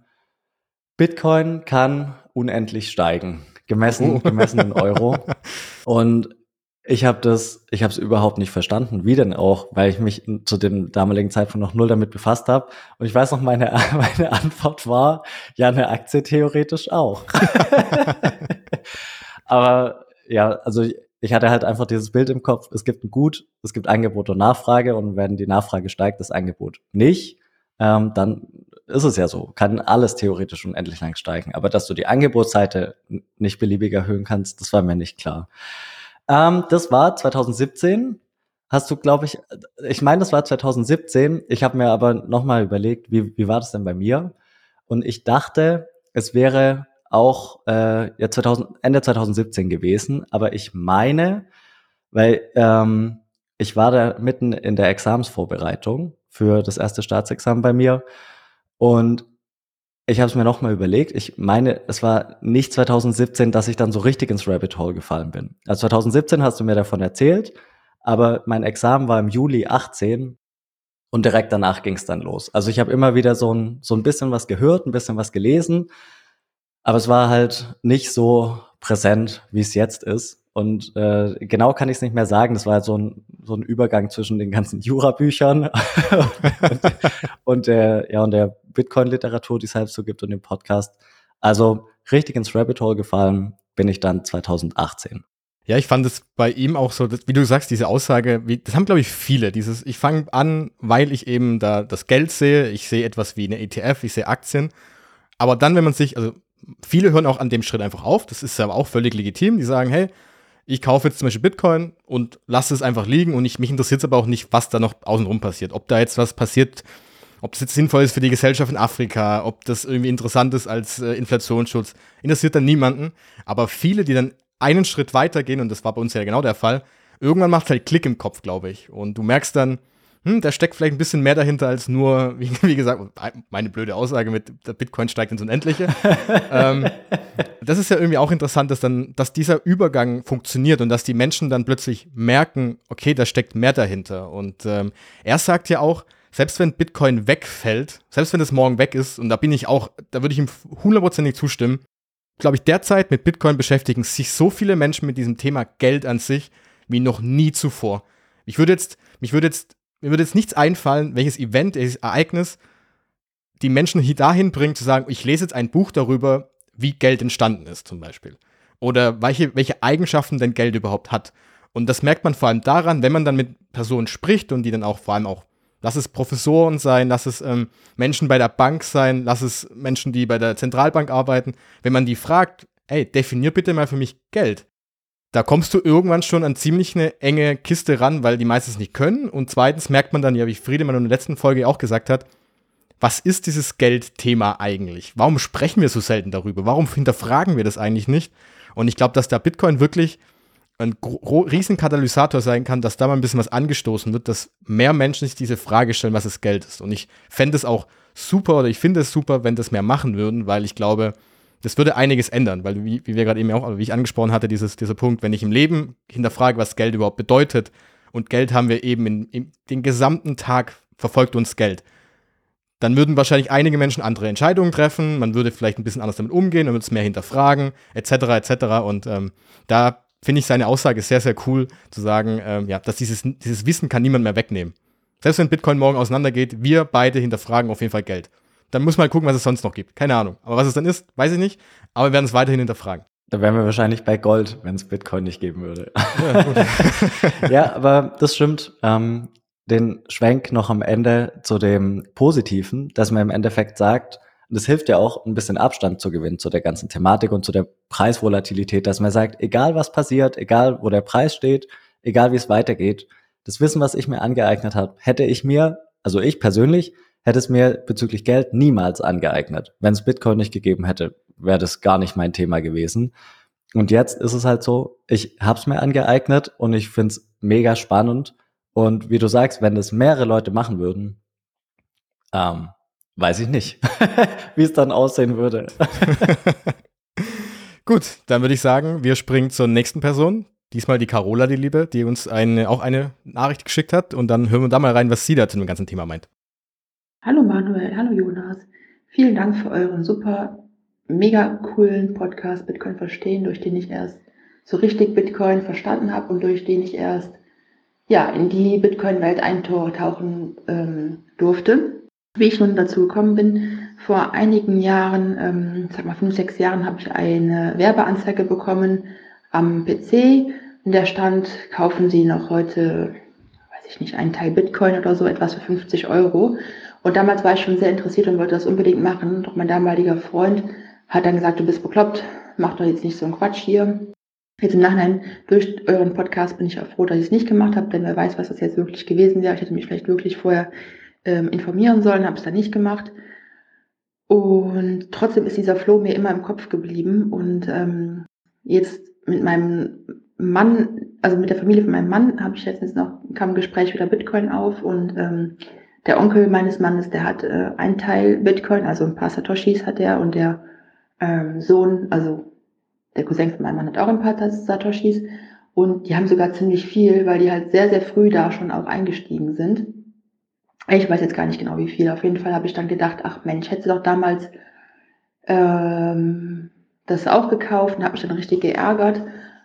Bitcoin kann unendlich steigen, gemessen, oh. gemessen in Euro. Und ich habe das, ich habe es überhaupt nicht verstanden. Wie denn auch? Weil ich mich zu dem damaligen Zeitpunkt noch null damit befasst habe. Und ich weiß noch, meine, meine Antwort war, ja, eine Aktie theoretisch auch. Aber ja, also ich hatte halt einfach dieses Bild im Kopf, es gibt ein Gut, es gibt Angebot und Nachfrage und wenn die Nachfrage steigt, das Angebot nicht, ähm, dann ist es ja so, kann alles theoretisch unendlich lang steigen. Aber dass du die Angebotsseite nicht beliebig erhöhen kannst, das war mir nicht klar. Ähm, das war 2017. Hast du, glaube ich, ich meine, das war 2017. Ich habe mir aber nochmal überlegt, wie, wie war das denn bei mir? Und ich dachte, es wäre auch äh, ja, 2000, Ende 2017 gewesen. Aber ich meine, weil ähm, ich war da mitten in der Examensvorbereitung für das erste Staatsexamen bei mir. Und ich habe es mir nochmal überlegt. Ich meine, es war nicht 2017, dass ich dann so richtig ins Rabbit Hole gefallen bin. Also 2017 hast du mir davon erzählt, aber mein Examen war im Juli 18 und direkt danach ging es dann los. Also ich habe immer wieder so ein, so ein bisschen was gehört, ein bisschen was gelesen, aber es war halt nicht so präsent, wie es jetzt ist. Und äh, genau kann ich es nicht mehr sagen. Das war halt so ein, so ein Übergang zwischen den ganzen Jura-Büchern und, und, der, ja, und der Bitcoin-Literatur, die es halt so gibt und dem Podcast. Also richtig ins Rabbit Hole gefallen bin ich dann 2018. Ja, ich fand es bei ihm auch so, wie du sagst, diese Aussage, wie, das haben, glaube ich, viele. Dieses, ich fange an, weil ich eben da das Geld sehe, ich sehe etwas wie eine ETF, ich sehe Aktien. Aber dann, wenn man sich, also viele hören auch an dem Schritt einfach auf, das ist aber auch völlig legitim, die sagen, hey, ich kaufe jetzt zum Beispiel Bitcoin und lasse es einfach liegen und ich, mich interessiert es aber auch nicht, was da noch außenrum passiert. Ob da jetzt was passiert, ob das jetzt sinnvoll ist für die Gesellschaft in Afrika, ob das irgendwie interessant ist als äh, Inflationsschutz, interessiert dann niemanden. Aber viele, die dann einen Schritt weiter gehen, und das war bei uns ja genau der Fall, irgendwann macht es halt Klick im Kopf, glaube ich. Und du merkst dann, hm, da steckt vielleicht ein bisschen mehr dahinter als nur, wie, wie gesagt, meine blöde Aussage mit der Bitcoin steigt ins Unendliche. ähm, das ist ja irgendwie auch interessant, dass dann, dass dieser Übergang funktioniert und dass die Menschen dann plötzlich merken, okay, da steckt mehr dahinter. Und ähm, er sagt ja auch, selbst wenn Bitcoin wegfällt, selbst wenn es morgen weg ist, und da bin ich auch, da würde ich ihm hundertprozentig zustimmen, glaube ich, derzeit mit Bitcoin beschäftigen sich so viele Menschen mit diesem Thema Geld an sich wie noch nie zuvor. Ich würde jetzt, mich würde jetzt mir würde jetzt nichts einfallen, welches Event, welches Ereignis die Menschen hier dahin bringt, zu sagen, ich lese jetzt ein Buch darüber, wie Geld entstanden ist, zum Beispiel. Oder welche, welche Eigenschaften denn Geld überhaupt hat. Und das merkt man vor allem daran, wenn man dann mit Personen spricht und die dann auch vor allem auch, lass es Professoren sein, lass es ähm, Menschen bei der Bank sein, lass es Menschen, die bei der Zentralbank arbeiten, wenn man die fragt, ey, definier bitte mal für mich Geld da kommst du irgendwann schon an ziemlich eine enge Kiste ran, weil die meistens nicht können. Und zweitens merkt man dann ja, wie Friedemann in der letzten Folge auch gesagt hat, was ist dieses Geldthema eigentlich? Warum sprechen wir so selten darüber? Warum hinterfragen wir das eigentlich nicht? Und ich glaube, dass da Bitcoin wirklich ein riesen Katalysator sein kann, dass da mal ein bisschen was angestoßen wird, dass mehr Menschen sich diese Frage stellen, was das Geld ist. Und ich fände es auch super oder ich finde es super, wenn das mehr machen würden, weil ich glaube, das würde einiges ändern, weil wie, wie wir gerade eben auch, wie ich angesprochen hatte, dieses, dieser Punkt, wenn ich im Leben hinterfrage, was Geld überhaupt bedeutet, und Geld haben wir eben in, in den gesamten Tag verfolgt uns Geld, dann würden wahrscheinlich einige Menschen andere Entscheidungen treffen, man würde vielleicht ein bisschen anders damit umgehen, man würde es mehr hinterfragen, etc., etc. Und ähm, da finde ich seine Aussage sehr, sehr cool, zu sagen, ähm, ja, dass dieses, dieses Wissen kann niemand mehr wegnehmen. Selbst wenn Bitcoin morgen auseinandergeht, wir beide hinterfragen auf jeden Fall Geld. Dann muss man halt gucken, was es sonst noch gibt. Keine Ahnung. Aber was es dann ist, weiß ich nicht. Aber wir werden es weiterhin hinterfragen. Da wären wir wahrscheinlich bei Gold, wenn es Bitcoin nicht geben würde. Ja, ja aber das stimmt. Ähm, den Schwenk noch am Ende zu dem Positiven, dass man im Endeffekt sagt, und das hilft ja auch, ein bisschen Abstand zu gewinnen zu der ganzen Thematik und zu der Preisvolatilität, dass man sagt, egal was passiert, egal wo der Preis steht, egal wie es weitergeht, das Wissen, was ich mir angeeignet habe, hätte ich mir, also ich persönlich, hätte es mir bezüglich Geld niemals angeeignet. Wenn es Bitcoin nicht gegeben hätte, wäre das gar nicht mein Thema gewesen. Und jetzt ist es halt so, ich habe es mir angeeignet und ich finde es mega spannend. Und wie du sagst, wenn das mehrere Leute machen würden, ähm, weiß ich nicht, wie es dann aussehen würde. Gut, dann würde ich sagen, wir springen zur nächsten Person. Diesmal die Carola, die Liebe, die uns eine, auch eine Nachricht geschickt hat. Und dann hören wir da mal rein, was sie da zu dem ganzen Thema meint. Hallo Manuel, hallo Jonas. Vielen Dank für euren super, mega coolen Podcast Bitcoin verstehen, durch den ich erst so richtig Bitcoin verstanden habe und durch den ich erst ja in die Bitcoin-Welt eintauchen ähm, durfte. Wie ich nun dazu gekommen bin, vor einigen Jahren, ähm, sag mal fünf, sechs Jahren, habe ich eine Werbeanzeige bekommen am PC. In der stand, kaufen Sie noch heute, weiß ich nicht, einen Teil Bitcoin oder so, etwas für 50 Euro. Und damals war ich schon sehr interessiert und wollte das unbedingt machen. Doch mein damaliger Freund hat dann gesagt, du bist bekloppt, mach doch jetzt nicht so einen Quatsch hier. Jetzt im Nachhinein durch euren Podcast bin ich auch froh, dass ich es nicht gemacht habe, denn wer weiß, was das jetzt wirklich gewesen wäre. Ich hätte mich vielleicht wirklich vorher ähm, informieren sollen, habe es dann nicht gemacht. Und trotzdem ist dieser Flow mir immer im Kopf geblieben. Und ähm, jetzt mit meinem Mann, also mit der Familie von meinem Mann, habe ich letztens noch, kam ein Gespräch wieder Bitcoin auf und ähm, der Onkel meines Mannes, der hat äh, einen Teil Bitcoin, also ein paar Satoshis hat er und der ähm, Sohn, also der Cousin von meinem Mann hat auch ein paar Satoshis und die haben sogar ziemlich viel, weil die halt sehr, sehr früh da schon auch eingestiegen sind. Ich weiß jetzt gar nicht genau wie viel. Auf jeden Fall habe ich dann gedacht, ach Mensch, hätte doch damals ähm, das auch gekauft und habe mich dann richtig geärgert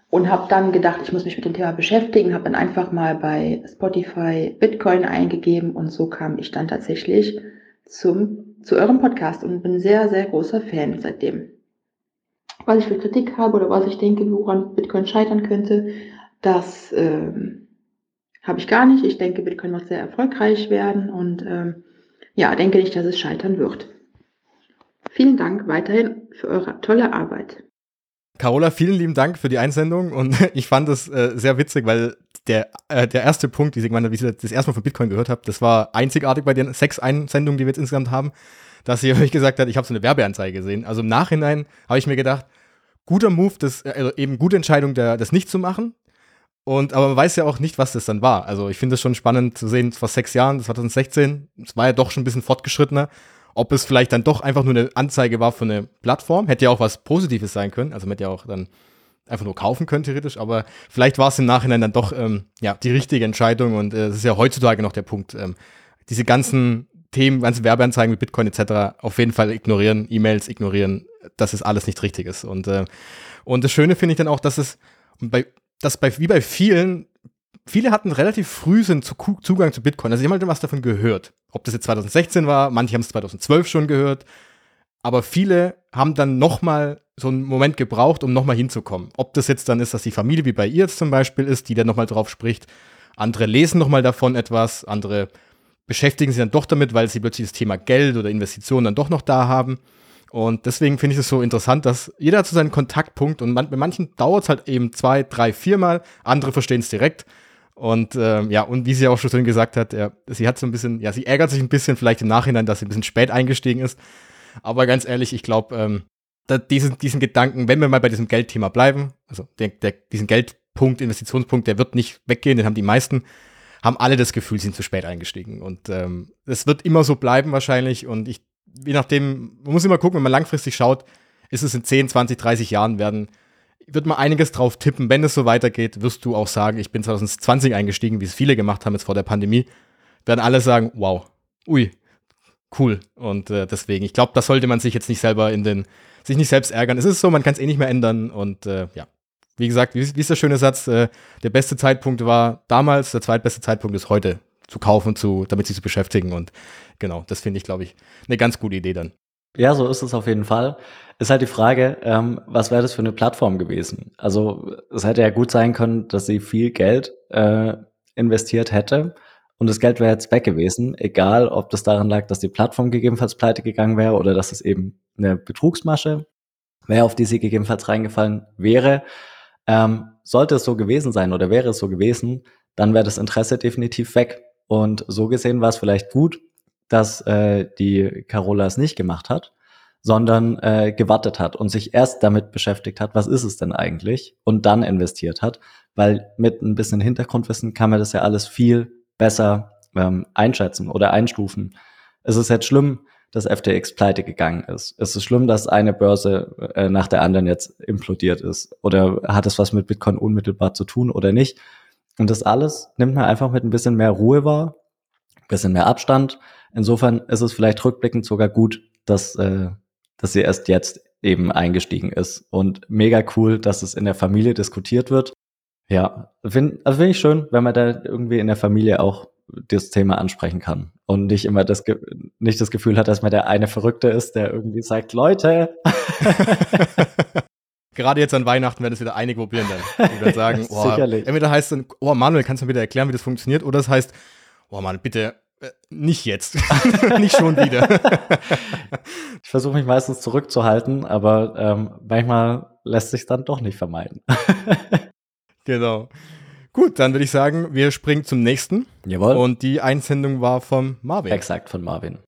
und habe dann gedacht, ich muss mich mit dem Thema beschäftigen, habe dann einfach mal bei Spotify Bitcoin eingegeben und so kam ich dann tatsächlich zum, zu eurem Podcast und bin sehr, sehr großer Fan seitdem. Was ich für Kritik habe oder was ich denke, woran Bitcoin scheitern könnte, das ähm, habe ich gar nicht. Ich denke, Bitcoin wird sehr erfolgreich werden und ähm, ja, denke nicht, dass es scheitern wird. Vielen Dank weiterhin für eure tolle Arbeit. Carola, vielen lieben Dank für die Einsendung und ich fand es äh, sehr witzig, weil der, äh, der erste Punkt, wie ich das erste Mal von Bitcoin gehört habe, das war einzigartig bei den sechs Einsendungen, die wir jetzt insgesamt haben, dass sie euch gesagt hat, ich habe so eine Werbeanzeige gesehen. Also im Nachhinein habe ich mir gedacht, guter Move, das, äh, also eben gute Entscheidung, der, das nicht zu machen. Und, aber man weiß ja auch nicht, was das dann war. Also ich finde es schon spannend zu sehen, vor sechs Jahren, 2016, es war ja doch schon ein bisschen fortgeschrittener, ob es vielleicht dann doch einfach nur eine Anzeige war von einer Plattform. Hätte ja auch was Positives sein können. Also man hätte ja auch dann einfach nur kaufen können, theoretisch, aber vielleicht war es im Nachhinein dann doch ähm, ja, die richtige Entscheidung und äh, es äh, ist ja heutzutage noch der Punkt. Ähm, diese ganzen Themen, ganze Werbeanzeigen mit Bitcoin etc. auf jeden Fall ignorieren, E-Mails ignorieren, dass es alles nicht richtig ist. Und, äh, und das Schöne finde ich dann auch, dass es bei dass bei, wie bei vielen, viele hatten relativ früh sind zu, Zugang zu Bitcoin. Also, sie haben halt was davon gehört. Ob das jetzt 2016 war, manche haben es 2012 schon gehört. Aber viele haben dann nochmal so einen Moment gebraucht, um nochmal hinzukommen. Ob das jetzt dann ist, dass die Familie, wie bei ihr jetzt zum Beispiel ist, die dann nochmal drauf spricht. Andere lesen nochmal davon etwas, andere beschäftigen sich dann doch damit, weil sie plötzlich das Thema Geld oder Investitionen dann doch noch da haben. Und deswegen finde ich es so interessant, dass jeder hat so seinen Kontaktpunkt und man, bei manchen dauert es halt eben zwei, drei, viermal, andere verstehen es direkt. Und ähm, ja, und wie sie auch schon gesagt hat, er, sie hat so ein bisschen, ja, sie ärgert sich ein bisschen vielleicht im Nachhinein, dass sie ein bisschen spät eingestiegen ist. Aber ganz ehrlich, ich glaube, ähm, diesen, diesen Gedanken, wenn wir mal bei diesem Geldthema bleiben, also der, der, diesen Geldpunkt, Investitionspunkt, der wird nicht weggehen, den haben die meisten, haben alle das Gefühl, sie sind zu spät eingestiegen. Und ähm, es wird immer so bleiben wahrscheinlich. Und ich je nachdem, man muss immer gucken, wenn man langfristig schaut, ist es in 10, 20, 30 Jahren werden, wird man einiges drauf tippen. Wenn es so weitergeht, wirst du auch sagen, ich bin 2020 eingestiegen, wie es viele gemacht haben jetzt vor der Pandemie. Werden alle sagen, wow, ui, cool. Und äh, deswegen, ich glaube, das sollte man sich jetzt nicht selber in den, sich nicht selbst ärgern. Es ist so, man kann es eh nicht mehr ändern. Und äh, ja, wie gesagt, wie, ist der schöne Satz? Äh, der beste Zeitpunkt war damals, der zweitbeste Zeitpunkt ist heute zu kaufen, zu, damit sich zu beschäftigen. Und genau, das finde ich, glaube ich, eine ganz gute Idee dann. Ja, so ist es auf jeden Fall. Ist halt die Frage, ähm, was wäre das für eine Plattform gewesen? Also es hätte ja gut sein können, dass sie viel Geld äh, investiert hätte und das Geld wäre jetzt weg gewesen, egal ob das daran lag, dass die Plattform gegebenenfalls pleite gegangen wäre oder dass es eben eine Betrugsmasche wäre, auf die sie gegebenenfalls reingefallen wäre. Ähm, sollte es so gewesen sein oder wäre es so gewesen, dann wäre das Interesse definitiv weg. Und so gesehen war es vielleicht gut, dass äh, die Carola es nicht gemacht hat, sondern äh, gewartet hat und sich erst damit beschäftigt hat, was ist es denn eigentlich und dann investiert hat, weil mit ein bisschen Hintergrundwissen kann man das ja alles viel besser ähm, einschätzen oder einstufen. Es ist jetzt schlimm, dass FTX pleite gegangen ist. Es ist schlimm, dass eine Börse äh, nach der anderen jetzt implodiert ist. Oder hat es was mit Bitcoin unmittelbar zu tun oder nicht? Und das alles nimmt man einfach mit ein bisschen mehr Ruhe wahr, ein bisschen mehr Abstand. Insofern ist es vielleicht rückblickend sogar gut, dass, äh, dass sie erst jetzt eben eingestiegen ist. Und mega cool, dass es in der Familie diskutiert wird. Ja, finde also find ich schön, wenn man da irgendwie in der Familie auch das Thema ansprechen kann und nicht immer das, nicht das Gefühl hat, dass man der eine Verrückte ist, der irgendwie sagt, Leute. gerade jetzt an Weihnachten werden es wieder einige probieren dann. Die werden sagen, oh, entweder heißt es dann, oh Manuel, kannst du mir bitte erklären, wie das funktioniert? Oder es heißt, oh Mann, bitte äh, nicht jetzt. nicht schon wieder. ich versuche mich meistens zurückzuhalten, aber ähm, manchmal lässt sich dann doch nicht vermeiden. genau. Gut, dann würde ich sagen, wir springen zum nächsten. Jawohl. Und die Einsendung war von Marvin. Exakt, von Marvin.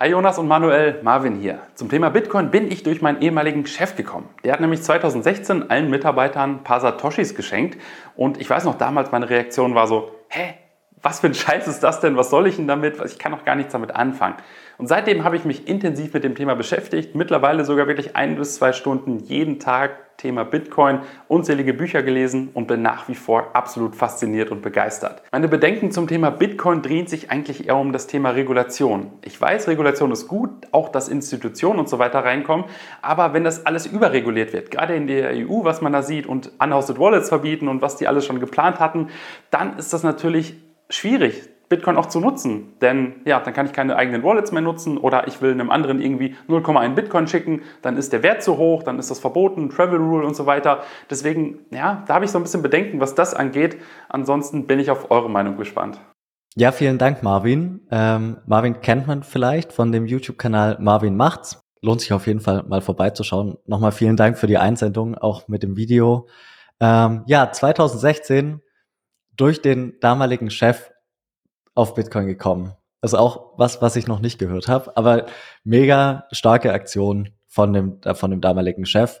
Hi Jonas und Manuel, Marvin hier. Zum Thema Bitcoin bin ich durch meinen ehemaligen Chef gekommen. Der hat nämlich 2016 allen Mitarbeitern ein paar Satoshis geschenkt und ich weiß noch damals, meine Reaktion war so, hä, was für ein Scheiß ist das denn? Was soll ich denn damit? Ich kann doch gar nichts damit anfangen. Und seitdem habe ich mich intensiv mit dem Thema beschäftigt, mittlerweile sogar wirklich ein bis zwei Stunden jeden Tag Thema Bitcoin, unzählige Bücher gelesen und bin nach wie vor absolut fasziniert und begeistert. Meine Bedenken zum Thema Bitcoin drehen sich eigentlich eher um das Thema Regulation. Ich weiß, Regulation ist gut, auch dass Institutionen und so weiter reinkommen, aber wenn das alles überreguliert wird, gerade in der EU, was man da sieht und unhosted Wallets verbieten und was die alles schon geplant hatten, dann ist das natürlich schwierig, Bitcoin auch zu nutzen. Denn ja, dann kann ich keine eigenen Wallets mehr nutzen oder ich will einem anderen irgendwie 0,1 Bitcoin schicken, dann ist der Wert zu hoch, dann ist das verboten, Travel Rule und so weiter. Deswegen, ja, da habe ich so ein bisschen Bedenken, was das angeht. Ansonsten bin ich auf eure Meinung gespannt. Ja, vielen Dank, Marvin. Ähm, Marvin kennt man vielleicht von dem YouTube-Kanal Marvin Macht's. Lohnt sich auf jeden Fall mal vorbeizuschauen. Nochmal vielen Dank für die Einsendung, auch mit dem Video. Ähm, ja, 2016 durch den damaligen Chef auf Bitcoin gekommen. Das ist auch was, was ich noch nicht gehört habe, aber mega starke Aktion von dem, äh, von dem damaligen Chef.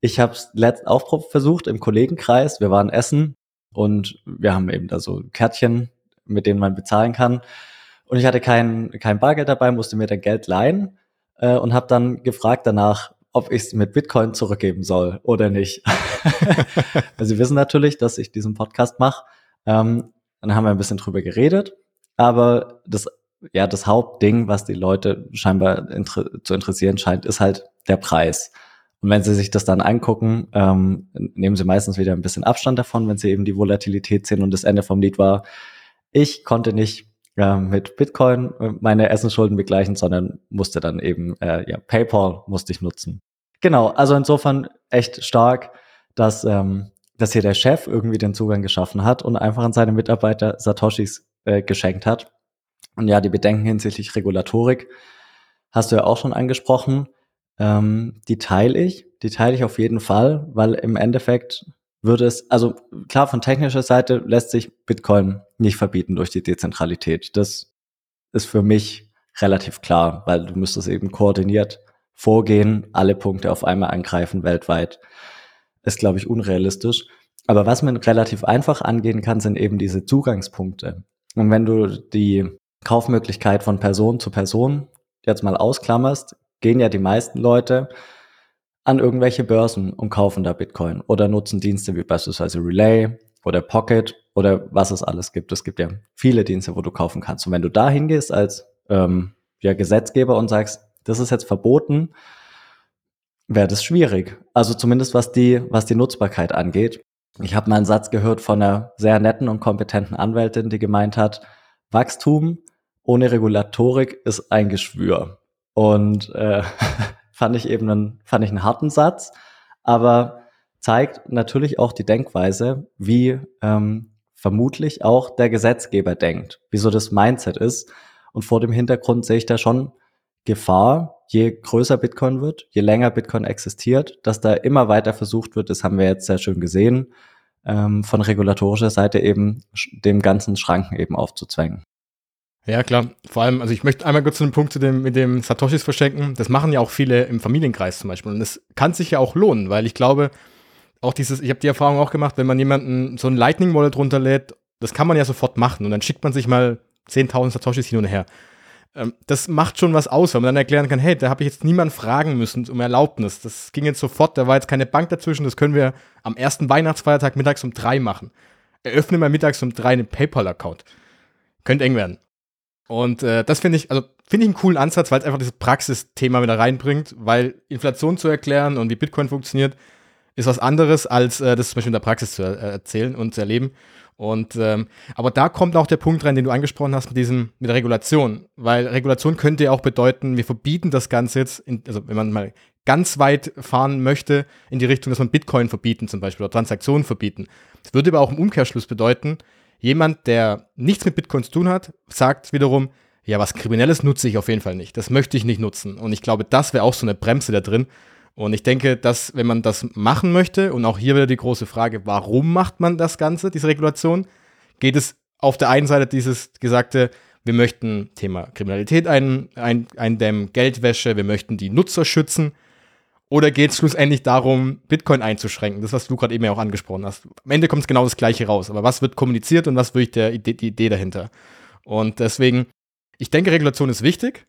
Ich habe es letzt auch versucht im Kollegenkreis. Wir waren essen und wir haben eben da so Kärtchen, mit denen man bezahlen kann. Und ich hatte kein, kein Bargeld dabei, musste mir dann Geld leihen äh, und habe dann gefragt danach, ob ich es mit Bitcoin zurückgeben soll oder nicht. also Sie wissen natürlich, dass ich diesen Podcast mache. Ähm, dann haben wir ein bisschen drüber geredet, aber das ja das Hauptding, was die Leute scheinbar inter zu interessieren scheint, ist halt der Preis. Und wenn sie sich das dann angucken, ähm, nehmen sie meistens wieder ein bisschen Abstand davon, wenn sie eben die Volatilität sehen. Und das Ende vom Lied war, ich konnte nicht äh, mit Bitcoin äh, meine Essensschulden begleichen, sondern musste dann eben, äh, ja, PayPal musste ich nutzen. Genau, also insofern echt stark, dass, ähm, dass hier der Chef irgendwie den Zugang geschaffen hat und einfach an seine Mitarbeiter Satoshis äh, geschenkt hat. Und ja, die Bedenken hinsichtlich Regulatorik hast du ja auch schon angesprochen. Ähm, die teile ich, die teile ich auf jeden Fall, weil im Endeffekt würde es, also klar, von technischer Seite lässt sich Bitcoin nicht verbieten durch die Dezentralität. Das ist für mich relativ klar, weil du müsstest eben koordiniert vorgehen, alle Punkte auf einmal angreifen weltweit. Ist, glaube ich, unrealistisch. Aber was man relativ einfach angehen kann, sind eben diese Zugangspunkte. Und wenn du die Kaufmöglichkeit von Person zu Person jetzt mal ausklammerst, gehen ja die meisten Leute an irgendwelche Börsen und kaufen da Bitcoin oder nutzen Dienste wie beispielsweise Relay oder Pocket oder was es alles gibt. Es gibt ja viele Dienste, wo du kaufen kannst. Und wenn du da hingehst als ähm, ja, Gesetzgeber und sagst, das ist jetzt verboten, wäre das schwierig. Also zumindest was die, was die Nutzbarkeit angeht. Ich habe mal einen Satz gehört von einer sehr netten und kompetenten Anwältin, die gemeint hat, Wachstum ohne Regulatorik ist ein Geschwür. Und äh, fand ich eben einen, fand ich einen harten Satz, aber zeigt natürlich auch die Denkweise, wie ähm, vermutlich auch der Gesetzgeber denkt, wieso das Mindset ist. Und vor dem Hintergrund sehe ich da schon Gefahr, je größer Bitcoin wird, je länger Bitcoin existiert, dass da immer weiter versucht wird, das haben wir jetzt sehr schön gesehen, ähm, von regulatorischer Seite eben dem ganzen Schranken eben aufzuzwängen. Ja, klar. Vor allem, also ich möchte einmal kurz zu dem Punkt zu dem, mit dem Satoshis verschenken. Das machen ja auch viele im Familienkreis zum Beispiel. Und das kann sich ja auch lohnen, weil ich glaube, auch dieses, ich habe die Erfahrung auch gemacht, wenn man jemanden so ein Lightning Wallet runterlädt, das kann man ja sofort machen. Und dann schickt man sich mal 10.000 Satoshis hin und her. Ähm, das macht schon was aus, weil man dann erklären kann, hey, da habe ich jetzt niemanden fragen müssen um Erlaubnis. Das ging jetzt sofort, da war jetzt keine Bank dazwischen, das können wir am ersten Weihnachtsfeiertag mittags um drei machen. Eröffne mal mittags um drei einen PayPal-Account. Könnte eng werden. Und äh, das finde ich, also finde ich einen coolen Ansatz, weil es einfach dieses Praxisthema wieder reinbringt, weil Inflation zu erklären und wie Bitcoin funktioniert, ist was anderes, als äh, das zum Beispiel in der Praxis zu äh, erzählen und zu erleben. Und ähm, aber da kommt auch der Punkt rein, den du angesprochen hast mit diesem mit der Regulation, weil Regulation könnte ja auch bedeuten, wir verbieten das Ganze jetzt, in, also wenn man mal ganz weit fahren möchte in die Richtung, dass man Bitcoin verbieten zum Beispiel oder Transaktionen verbieten. Das würde aber auch im Umkehrschluss bedeuten, Jemand, der nichts mit Bitcoin zu tun hat, sagt wiederum, ja, was Kriminelles nutze ich auf jeden Fall nicht. Das möchte ich nicht nutzen. Und ich glaube, das wäre auch so eine Bremse da drin. Und ich denke, dass, wenn man das machen möchte, und auch hier wieder die große Frage, warum macht man das Ganze, diese Regulation, geht es auf der einen Seite dieses gesagte, wir möchten Thema Kriminalität ein, ein, eindämmen, Geldwäsche, wir möchten die Nutzer schützen. Oder geht es schlussendlich darum, Bitcoin einzuschränken? Das, was du gerade eben ja auch angesprochen hast. Am Ende kommt es genau das Gleiche raus. Aber was wird kommuniziert und was wirklich der Idee, die Idee dahinter? Und deswegen, ich denke, Regulation ist wichtig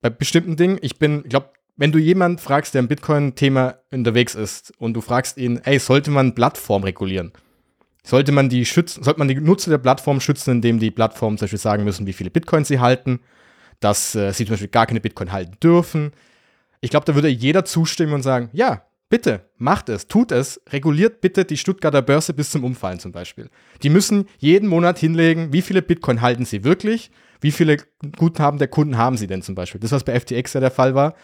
bei bestimmten Dingen. Ich bin, ich glaube, wenn du jemanden fragst, der im Bitcoin-Thema unterwegs ist und du fragst ihn, ey, sollte man Plattform regulieren? Sollte man die schützen, sollte man die Nutzer der Plattform schützen, indem die Plattformen zum Beispiel sagen müssen, wie viele Bitcoins sie halten, dass äh, sie zum Beispiel gar keine Bitcoin halten dürfen, ich glaube, da würde jeder zustimmen und sagen, ja, bitte, macht es, tut es, reguliert bitte die Stuttgarter Börse bis zum Umfallen zum Beispiel. Die müssen jeden Monat hinlegen, wie viele Bitcoin halten sie wirklich, wie viele Guthaben der Kunden haben sie denn zum Beispiel. Das, was bei FTX ja der Fall war,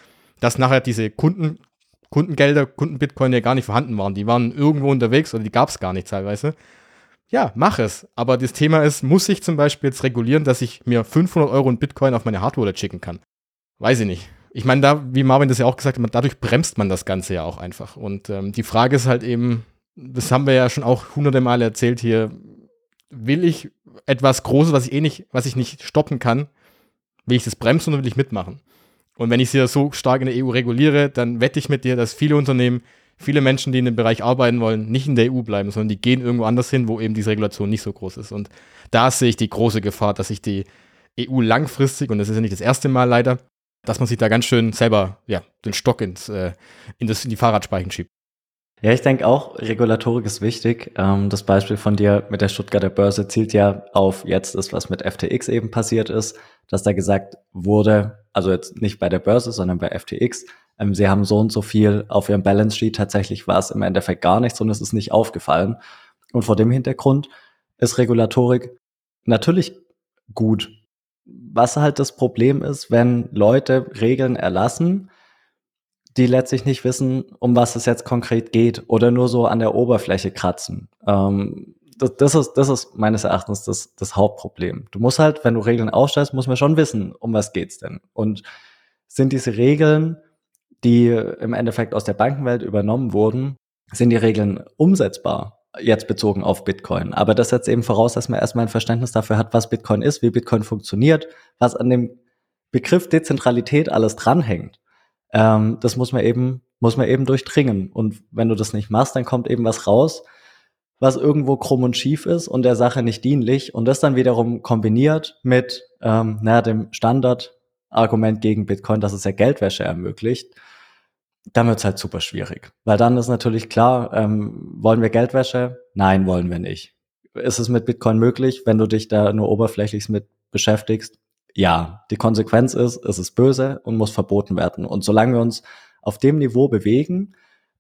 dass nachher diese Kunden, Kundengelder, Kundenbitcoin ja gar nicht vorhanden waren. Die waren irgendwo unterwegs oder die gab es gar nicht teilweise. Ja, mach es. Aber das Thema ist, muss ich zum Beispiel jetzt regulieren, dass ich mir 500 Euro in Bitcoin auf meine Hardware schicken kann? Weiß ich nicht ich meine, da, wie Marvin das ja auch gesagt hat, dadurch bremst man das Ganze ja auch einfach. Und ähm, die Frage ist halt eben, das haben wir ja schon auch hunderte Male erzählt hier, will ich etwas Großes, was ich eh nicht, was ich nicht stoppen kann, will ich das bremsen oder will ich mitmachen? Und wenn ich sie ja so stark in der EU reguliere, dann wette ich mit dir, dass viele Unternehmen viele Menschen, die in dem Bereich arbeiten wollen, nicht in der EU bleiben, sondern die gehen irgendwo anders hin, wo eben diese Regulation nicht so groß ist. Und da sehe ich die große Gefahr, dass sich die EU langfristig, und das ist ja nicht das erste Mal leider, dass man sich da ganz schön selber ja, den Stock ins, äh, in, das, in die Fahrradspeichen schiebt. Ja, ich denke auch, Regulatorik ist wichtig. Ähm, das Beispiel von dir mit der Stuttgarter Börse zielt ja auf jetzt ist, was mit FTX eben passiert ist, dass da gesagt wurde, also jetzt nicht bei der Börse, sondern bei FTX, ähm, sie haben so und so viel auf ihrem Balance Sheet. Tatsächlich war es im Endeffekt gar nichts und es ist nicht aufgefallen. Und vor dem Hintergrund ist Regulatorik natürlich gut. Was halt das Problem ist, wenn Leute Regeln erlassen, die letztlich nicht wissen, um was es jetzt konkret geht oder nur so an der Oberfläche kratzen. Ähm, das, das, ist, das ist meines Erachtens das, das Hauptproblem. Du musst halt, wenn du Regeln aufstellst, muss man schon wissen, um was geht's denn. Und sind diese Regeln, die im Endeffekt aus der Bankenwelt übernommen wurden, sind die Regeln umsetzbar? Jetzt bezogen auf Bitcoin. Aber das setzt eben voraus, dass man erstmal ein Verständnis dafür hat, was Bitcoin ist, wie Bitcoin funktioniert, was an dem Begriff Dezentralität alles dranhängt. Ähm, das muss man eben, muss man eben durchdringen. Und wenn du das nicht machst, dann kommt eben was raus, was irgendwo krumm und schief ist und der Sache nicht dienlich. Und das dann wiederum kombiniert mit ähm, naja, dem Standardargument gegen Bitcoin, dass es ja Geldwäsche ermöglicht, dann wird's halt super schwierig. Weil dann ist natürlich klar, ähm, wollen wir Geldwäsche? Nein, wollen wir nicht. Ist es mit Bitcoin möglich, wenn du dich da nur oberflächlich mit beschäftigst? ja, die Konsequenz ist, es ist böse und muss verboten werden. Und solange wir uns auf dem Niveau bewegen,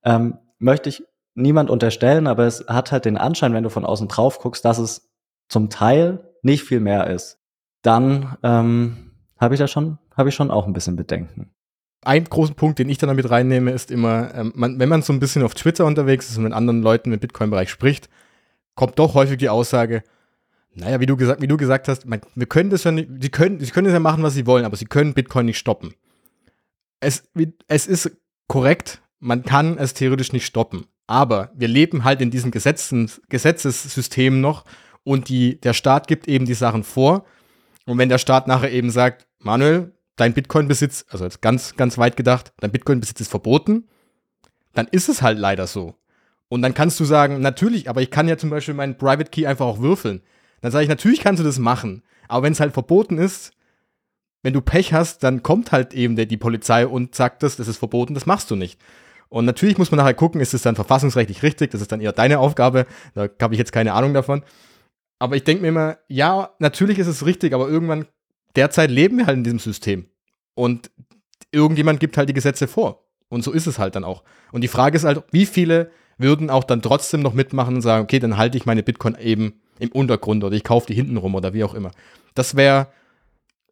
ähm, möchte ich niemand unterstellen, aber es hat halt den Anschein, wenn du von außen drauf guckst, dass es zum Teil nicht viel mehr ist. Dann ähm, habe ich da schon, habe ich schon auch ein bisschen Bedenken. Ein großen Punkt, den ich dann damit reinnehme, ist immer, ähm, man, wenn man so ein bisschen auf Twitter unterwegs ist und mit anderen Leuten im Bitcoin-Bereich spricht, kommt doch häufig die Aussage, naja, wie du gesagt, wie du gesagt hast, man, wir können das ja nicht, sie können, sie können ja machen, was sie wollen, aber sie können Bitcoin nicht stoppen. Es, es ist korrekt, man kann es theoretisch nicht stoppen. Aber wir leben halt in diesem Gesetzen, Gesetzessystem noch und die, der Staat gibt eben die Sachen vor. Und wenn der Staat nachher eben sagt, Manuel, dein Bitcoin-Besitz, also ganz, ganz weit gedacht, dein Bitcoin-Besitz ist verboten, dann ist es halt leider so. Und dann kannst du sagen, natürlich, aber ich kann ja zum Beispiel meinen Private Key einfach auch würfeln. Dann sage ich, natürlich kannst du das machen. Aber wenn es halt verboten ist, wenn du Pech hast, dann kommt halt eben die Polizei und sagt das, das ist verboten, das machst du nicht. Und natürlich muss man nachher gucken, ist es dann verfassungsrechtlich richtig, das ist dann eher deine Aufgabe, da habe ich jetzt keine Ahnung davon. Aber ich denke mir immer, ja, natürlich ist es richtig, aber irgendwann, derzeit leben wir halt in diesem System. Und irgendjemand gibt halt die Gesetze vor. Und so ist es halt dann auch. Und die Frage ist halt, wie viele würden auch dann trotzdem noch mitmachen und sagen, okay, dann halte ich meine Bitcoin eben im Untergrund oder ich kaufe die hinten rum oder wie auch immer. Das wäre,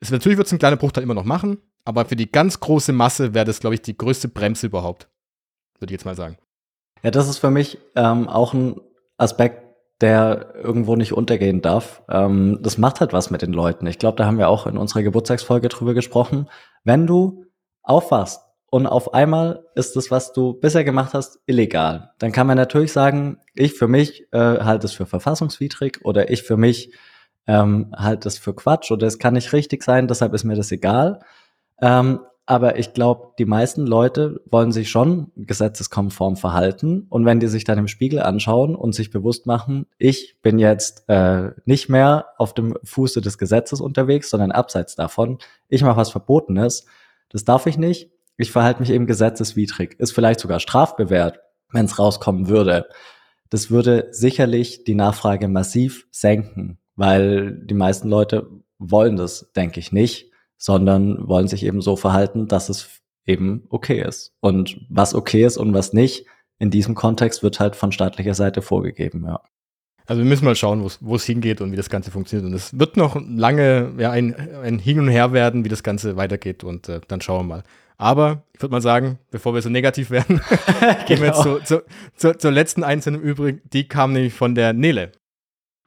natürlich wird es ein kleiner Bruchteil immer noch machen, aber für die ganz große Masse wäre das, glaube ich, die größte Bremse überhaupt. Würde ich jetzt mal sagen. Ja, das ist für mich ähm, auch ein Aspekt, der irgendwo nicht untergehen darf. Ähm, das macht halt was mit den Leuten. Ich glaube, da haben wir auch in unserer Geburtstagsfolge drüber gesprochen. Wenn du aufwachst und auf einmal ist das, was du bisher gemacht hast, illegal. Dann kann man natürlich sagen, ich für mich äh, halte es für verfassungswidrig oder ich für mich ähm, halte es für Quatsch oder es kann nicht richtig sein, deshalb ist mir das egal. Ähm, aber ich glaube, die meisten Leute wollen sich schon gesetzeskonform verhalten. Und wenn die sich dann im Spiegel anschauen und sich bewusst machen, ich bin jetzt äh, nicht mehr auf dem Fuße des Gesetzes unterwegs, sondern abseits davon, ich mache was Verbotenes, das darf ich nicht, ich verhalte mich eben gesetzeswidrig, ist vielleicht sogar strafbewehrt, wenn es rauskommen würde. Das würde sicherlich die Nachfrage massiv senken, weil die meisten Leute wollen das, denke ich, nicht, sondern wollen sich eben so verhalten, dass es eben okay ist. Und was okay ist und was nicht, in diesem Kontext wird halt von staatlicher Seite vorgegeben, ja. Also wir müssen mal schauen, wo es hingeht und wie das Ganze funktioniert. Und es wird noch lange ja, ein, ein Hin und Her werden, wie das Ganze weitergeht. Und äh, dann schauen wir mal. Aber ich würde mal sagen, bevor wir so negativ werden, gehen wir jetzt genau. zu, zu, zu, zur letzten Einzelnen im Übrigen. Die kam nämlich von der Nele.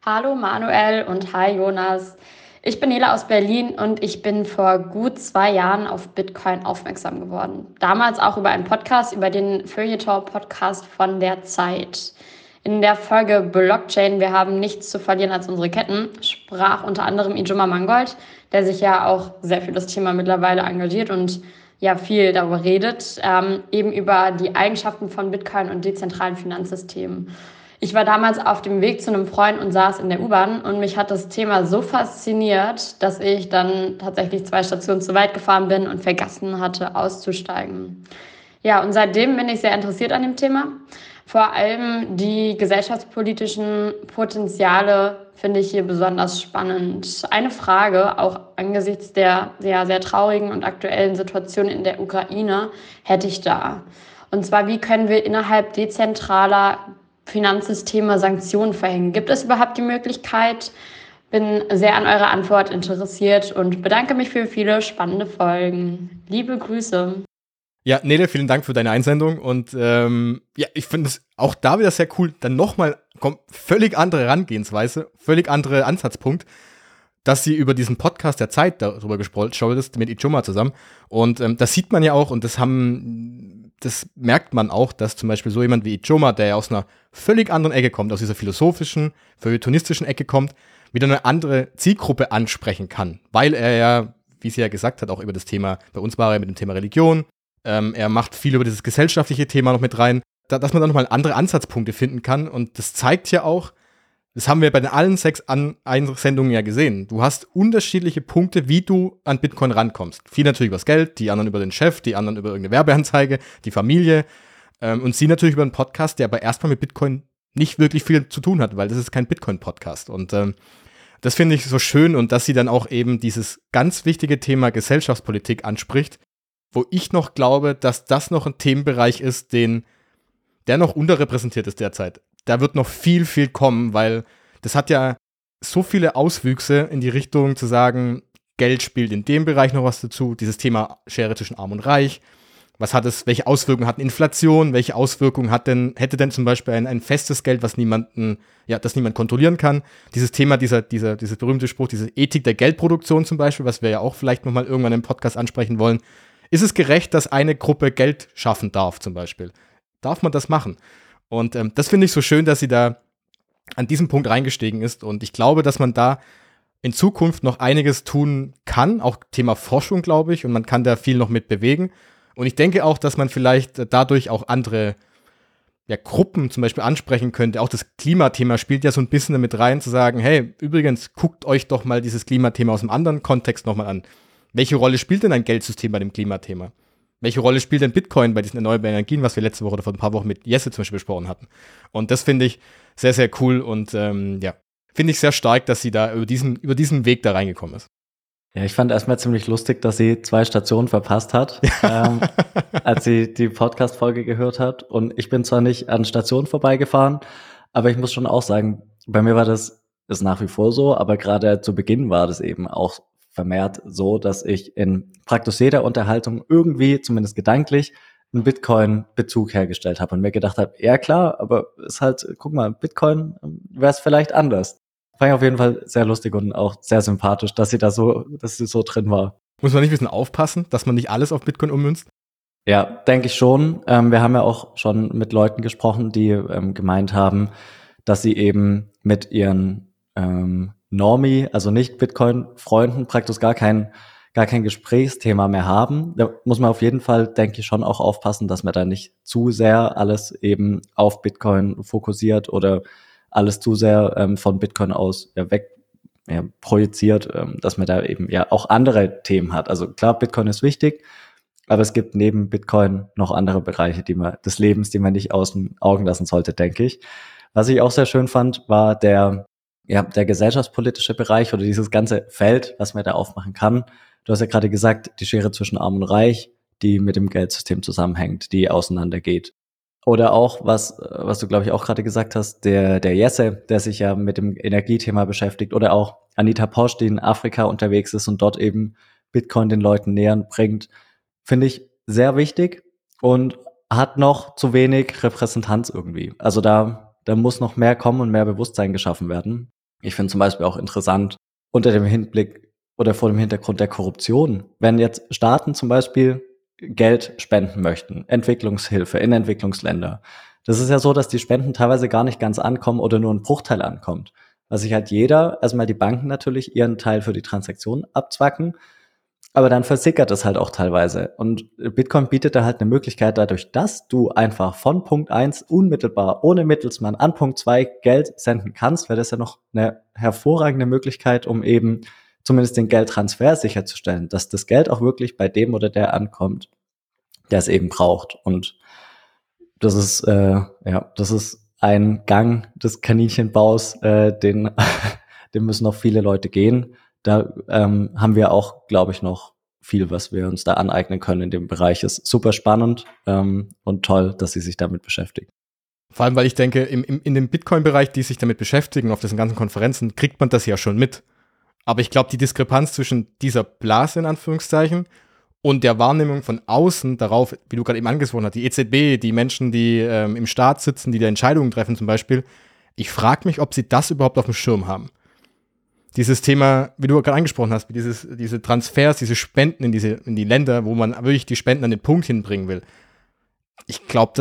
Hallo Manuel und hi Jonas. Ich bin Nele aus Berlin und ich bin vor gut zwei Jahren auf Bitcoin aufmerksam geworden. Damals auch über einen Podcast, über den Feuilleton-Podcast von der Zeit. In der Folge Blockchain, wir haben nichts zu verlieren als unsere Ketten, sprach unter anderem Ijoma Mangold, der sich ja auch sehr für das Thema mittlerweile engagiert und ja viel darüber redet, ähm, eben über die Eigenschaften von Bitcoin und dezentralen Finanzsystemen. Ich war damals auf dem Weg zu einem Freund und saß in der U-Bahn und mich hat das Thema so fasziniert, dass ich dann tatsächlich zwei Stationen zu weit gefahren bin und vergessen hatte, auszusteigen. Ja, und seitdem bin ich sehr interessiert an dem Thema. Vor allem die gesellschaftspolitischen Potenziale finde ich hier besonders spannend. Eine Frage, auch angesichts der sehr, sehr traurigen und aktuellen Situation in der Ukraine, hätte ich da. Und zwar, wie können wir innerhalb dezentraler Finanzsysteme Sanktionen verhängen? Gibt es überhaupt die Möglichkeit? Bin sehr an eurer Antwort interessiert und bedanke mich für viele spannende Folgen. Liebe Grüße. Ja, Nele, vielen Dank für deine Einsendung und ähm, ja, ich finde es auch da wieder sehr cool, dann nochmal kommt völlig andere Herangehensweise, völlig andere Ansatzpunkt, dass sie über diesen Podcast der Zeit darüber gesprochen ist mit Ichoma zusammen und ähm, das sieht man ja auch und das haben, das merkt man auch, dass zum Beispiel so jemand wie Ichoma, der ja aus einer völlig anderen Ecke kommt, aus dieser philosophischen, feuilletonistischen Ecke kommt, wieder eine andere Zielgruppe ansprechen kann, weil er ja, wie sie ja gesagt hat, auch über das Thema, bei uns war er mit dem Thema Religion, ähm, er macht viel über dieses gesellschaftliche Thema noch mit rein, da, dass man da nochmal andere Ansatzpunkte finden kann. Und das zeigt ja auch, das haben wir bei den allen sechs an Einsendungen ja gesehen. Du hast unterschiedliche Punkte, wie du an Bitcoin rankommst. Viel natürlich übers Geld, die anderen über den Chef, die anderen über irgendeine Werbeanzeige, die Familie. Ähm, und sie natürlich über einen Podcast, der aber erstmal mit Bitcoin nicht wirklich viel zu tun hat, weil das ist kein Bitcoin-Podcast. Und ähm, das finde ich so schön und dass sie dann auch eben dieses ganz wichtige Thema Gesellschaftspolitik anspricht, wo ich noch glaube, dass das noch ein Themenbereich ist, den der noch unterrepräsentiert ist derzeit. Da wird noch viel, viel kommen, weil das hat ja so viele Auswüchse in die Richtung zu sagen, Geld spielt in dem Bereich noch was dazu, dieses Thema Schere zwischen Arm und Reich. Was hat es, welche Auswirkungen hat Inflation? Welche Auswirkungen hat denn, hätte denn zum Beispiel ein, ein festes Geld, was niemanden, ja, das niemand kontrollieren kann? Dieses Thema, dieser, dieser, dieser berühmte Spruch, diese Ethik der Geldproduktion zum Beispiel, was wir ja auch vielleicht nochmal irgendwann im Podcast ansprechen wollen, ist es gerecht, dass eine Gruppe Geld schaffen darf, zum Beispiel? Darf man das machen? Und ähm, das finde ich so schön, dass sie da an diesem Punkt reingestiegen ist. Und ich glaube, dass man da in Zukunft noch einiges tun kann, auch Thema Forschung, glaube ich, und man kann da viel noch mit bewegen. Und ich denke auch, dass man vielleicht dadurch auch andere ja, Gruppen zum Beispiel ansprechen könnte. Auch das Klimathema spielt ja so ein bisschen damit rein, zu sagen, hey, übrigens, guckt euch doch mal dieses Klimathema aus einem anderen Kontext nochmal an. Welche Rolle spielt denn ein Geldsystem bei dem Klimathema? Welche Rolle spielt denn Bitcoin bei diesen erneuerbaren Energien, was wir letzte Woche oder vor ein paar Wochen mit Jesse zum Beispiel besprochen hatten? Und das finde ich sehr, sehr cool und ähm, ja, finde ich sehr stark, dass sie da über diesen, über diesen Weg da reingekommen ist. Ja, ich fand erstmal ziemlich lustig, dass sie zwei Stationen verpasst hat, ähm, als sie die Podcast-Folge gehört hat. Und ich bin zwar nicht an Stationen vorbeigefahren, aber ich muss schon auch sagen, bei mir war das ist nach wie vor so, aber gerade zu Beginn war das eben auch vermehrt so, dass ich in praktisch jeder Unterhaltung irgendwie, zumindest gedanklich, einen Bitcoin-Bezug hergestellt habe und mir gedacht habe, ja klar, aber ist halt, guck mal, Bitcoin ähm, wäre es vielleicht anders. Fand ich auf jeden Fall sehr lustig und auch sehr sympathisch, dass sie da so, dass sie so drin war. Muss man nicht ein bisschen aufpassen, dass man nicht alles auf Bitcoin ummünzt? Ja, denke ich schon. Ähm, wir haben ja auch schon mit Leuten gesprochen, die ähm, gemeint haben, dass sie eben mit ihren ähm, Normie, also nicht Bitcoin-Freunden, praktisch gar kein, gar kein Gesprächsthema mehr haben. Da muss man auf jeden Fall, denke ich, schon auch aufpassen, dass man da nicht zu sehr alles eben auf Bitcoin fokussiert oder alles zu sehr ähm, von Bitcoin aus ja, weg ja, projiziert, ähm, dass man da eben ja auch andere Themen hat. Also klar, Bitcoin ist wichtig, aber es gibt neben Bitcoin noch andere Bereiche, die man des Lebens, die man nicht aus den Augen lassen sollte, denke ich. Was ich auch sehr schön fand, war der ja, der gesellschaftspolitische Bereich oder dieses ganze Feld, was man da aufmachen kann. Du hast ja gerade gesagt, die Schere zwischen Arm und Reich, die mit dem Geldsystem zusammenhängt, die auseinandergeht. Oder auch, was, was du, glaube ich, auch gerade gesagt hast, der, der Jesse, der sich ja mit dem Energiethema beschäftigt. Oder auch Anita Posch, die in Afrika unterwegs ist und dort eben Bitcoin den Leuten nähern bringt. Finde ich sehr wichtig und hat noch zu wenig Repräsentanz irgendwie. Also da, da muss noch mehr kommen und mehr Bewusstsein geschaffen werden. Ich finde zum Beispiel auch interessant unter dem Hinblick oder vor dem Hintergrund der Korruption, wenn jetzt Staaten zum Beispiel Geld spenden möchten, Entwicklungshilfe in Entwicklungsländer. Das ist ja so, dass die Spenden teilweise gar nicht ganz ankommen oder nur ein Bruchteil ankommt. Weil sich halt jeder, erstmal die Banken natürlich ihren Teil für die Transaktion abzwacken, aber dann versickert es halt auch teilweise. Und Bitcoin bietet da halt eine Möglichkeit dadurch, dass du einfach von Punkt eins unmittelbar ohne Mittelsmann an Punkt zwei Geld senden kannst, wäre das ja noch eine hervorragende Möglichkeit, um eben zumindest den Geldtransfer sicherzustellen, dass das Geld auch wirklich bei dem oder der ankommt, der es eben braucht. Und das ist, äh, ja, das ist ein Gang des Kaninchenbaus, äh, den, den müssen noch viele Leute gehen da ähm, haben wir auch, glaube ich, noch viel, was wir uns da aneignen können in dem Bereich. Ist super spannend ähm, und toll, dass sie sich damit beschäftigen. Vor allem, weil ich denke, im, im, in dem Bitcoin-Bereich, die sich damit beschäftigen, auf diesen ganzen Konferenzen, kriegt man das ja schon mit. Aber ich glaube, die Diskrepanz zwischen dieser Blase in Anführungszeichen und der Wahrnehmung von außen darauf, wie du gerade eben angesprochen hast, die EZB, die Menschen, die ähm, im Staat sitzen, die da Entscheidungen treffen zum Beispiel, ich frage mich, ob sie das überhaupt auf dem Schirm haben dieses Thema, wie du gerade angesprochen hast, dieses, diese Transfers, diese Spenden in, diese, in die Länder, wo man wirklich die Spenden an den Punkt hinbringen will. Ich glaube,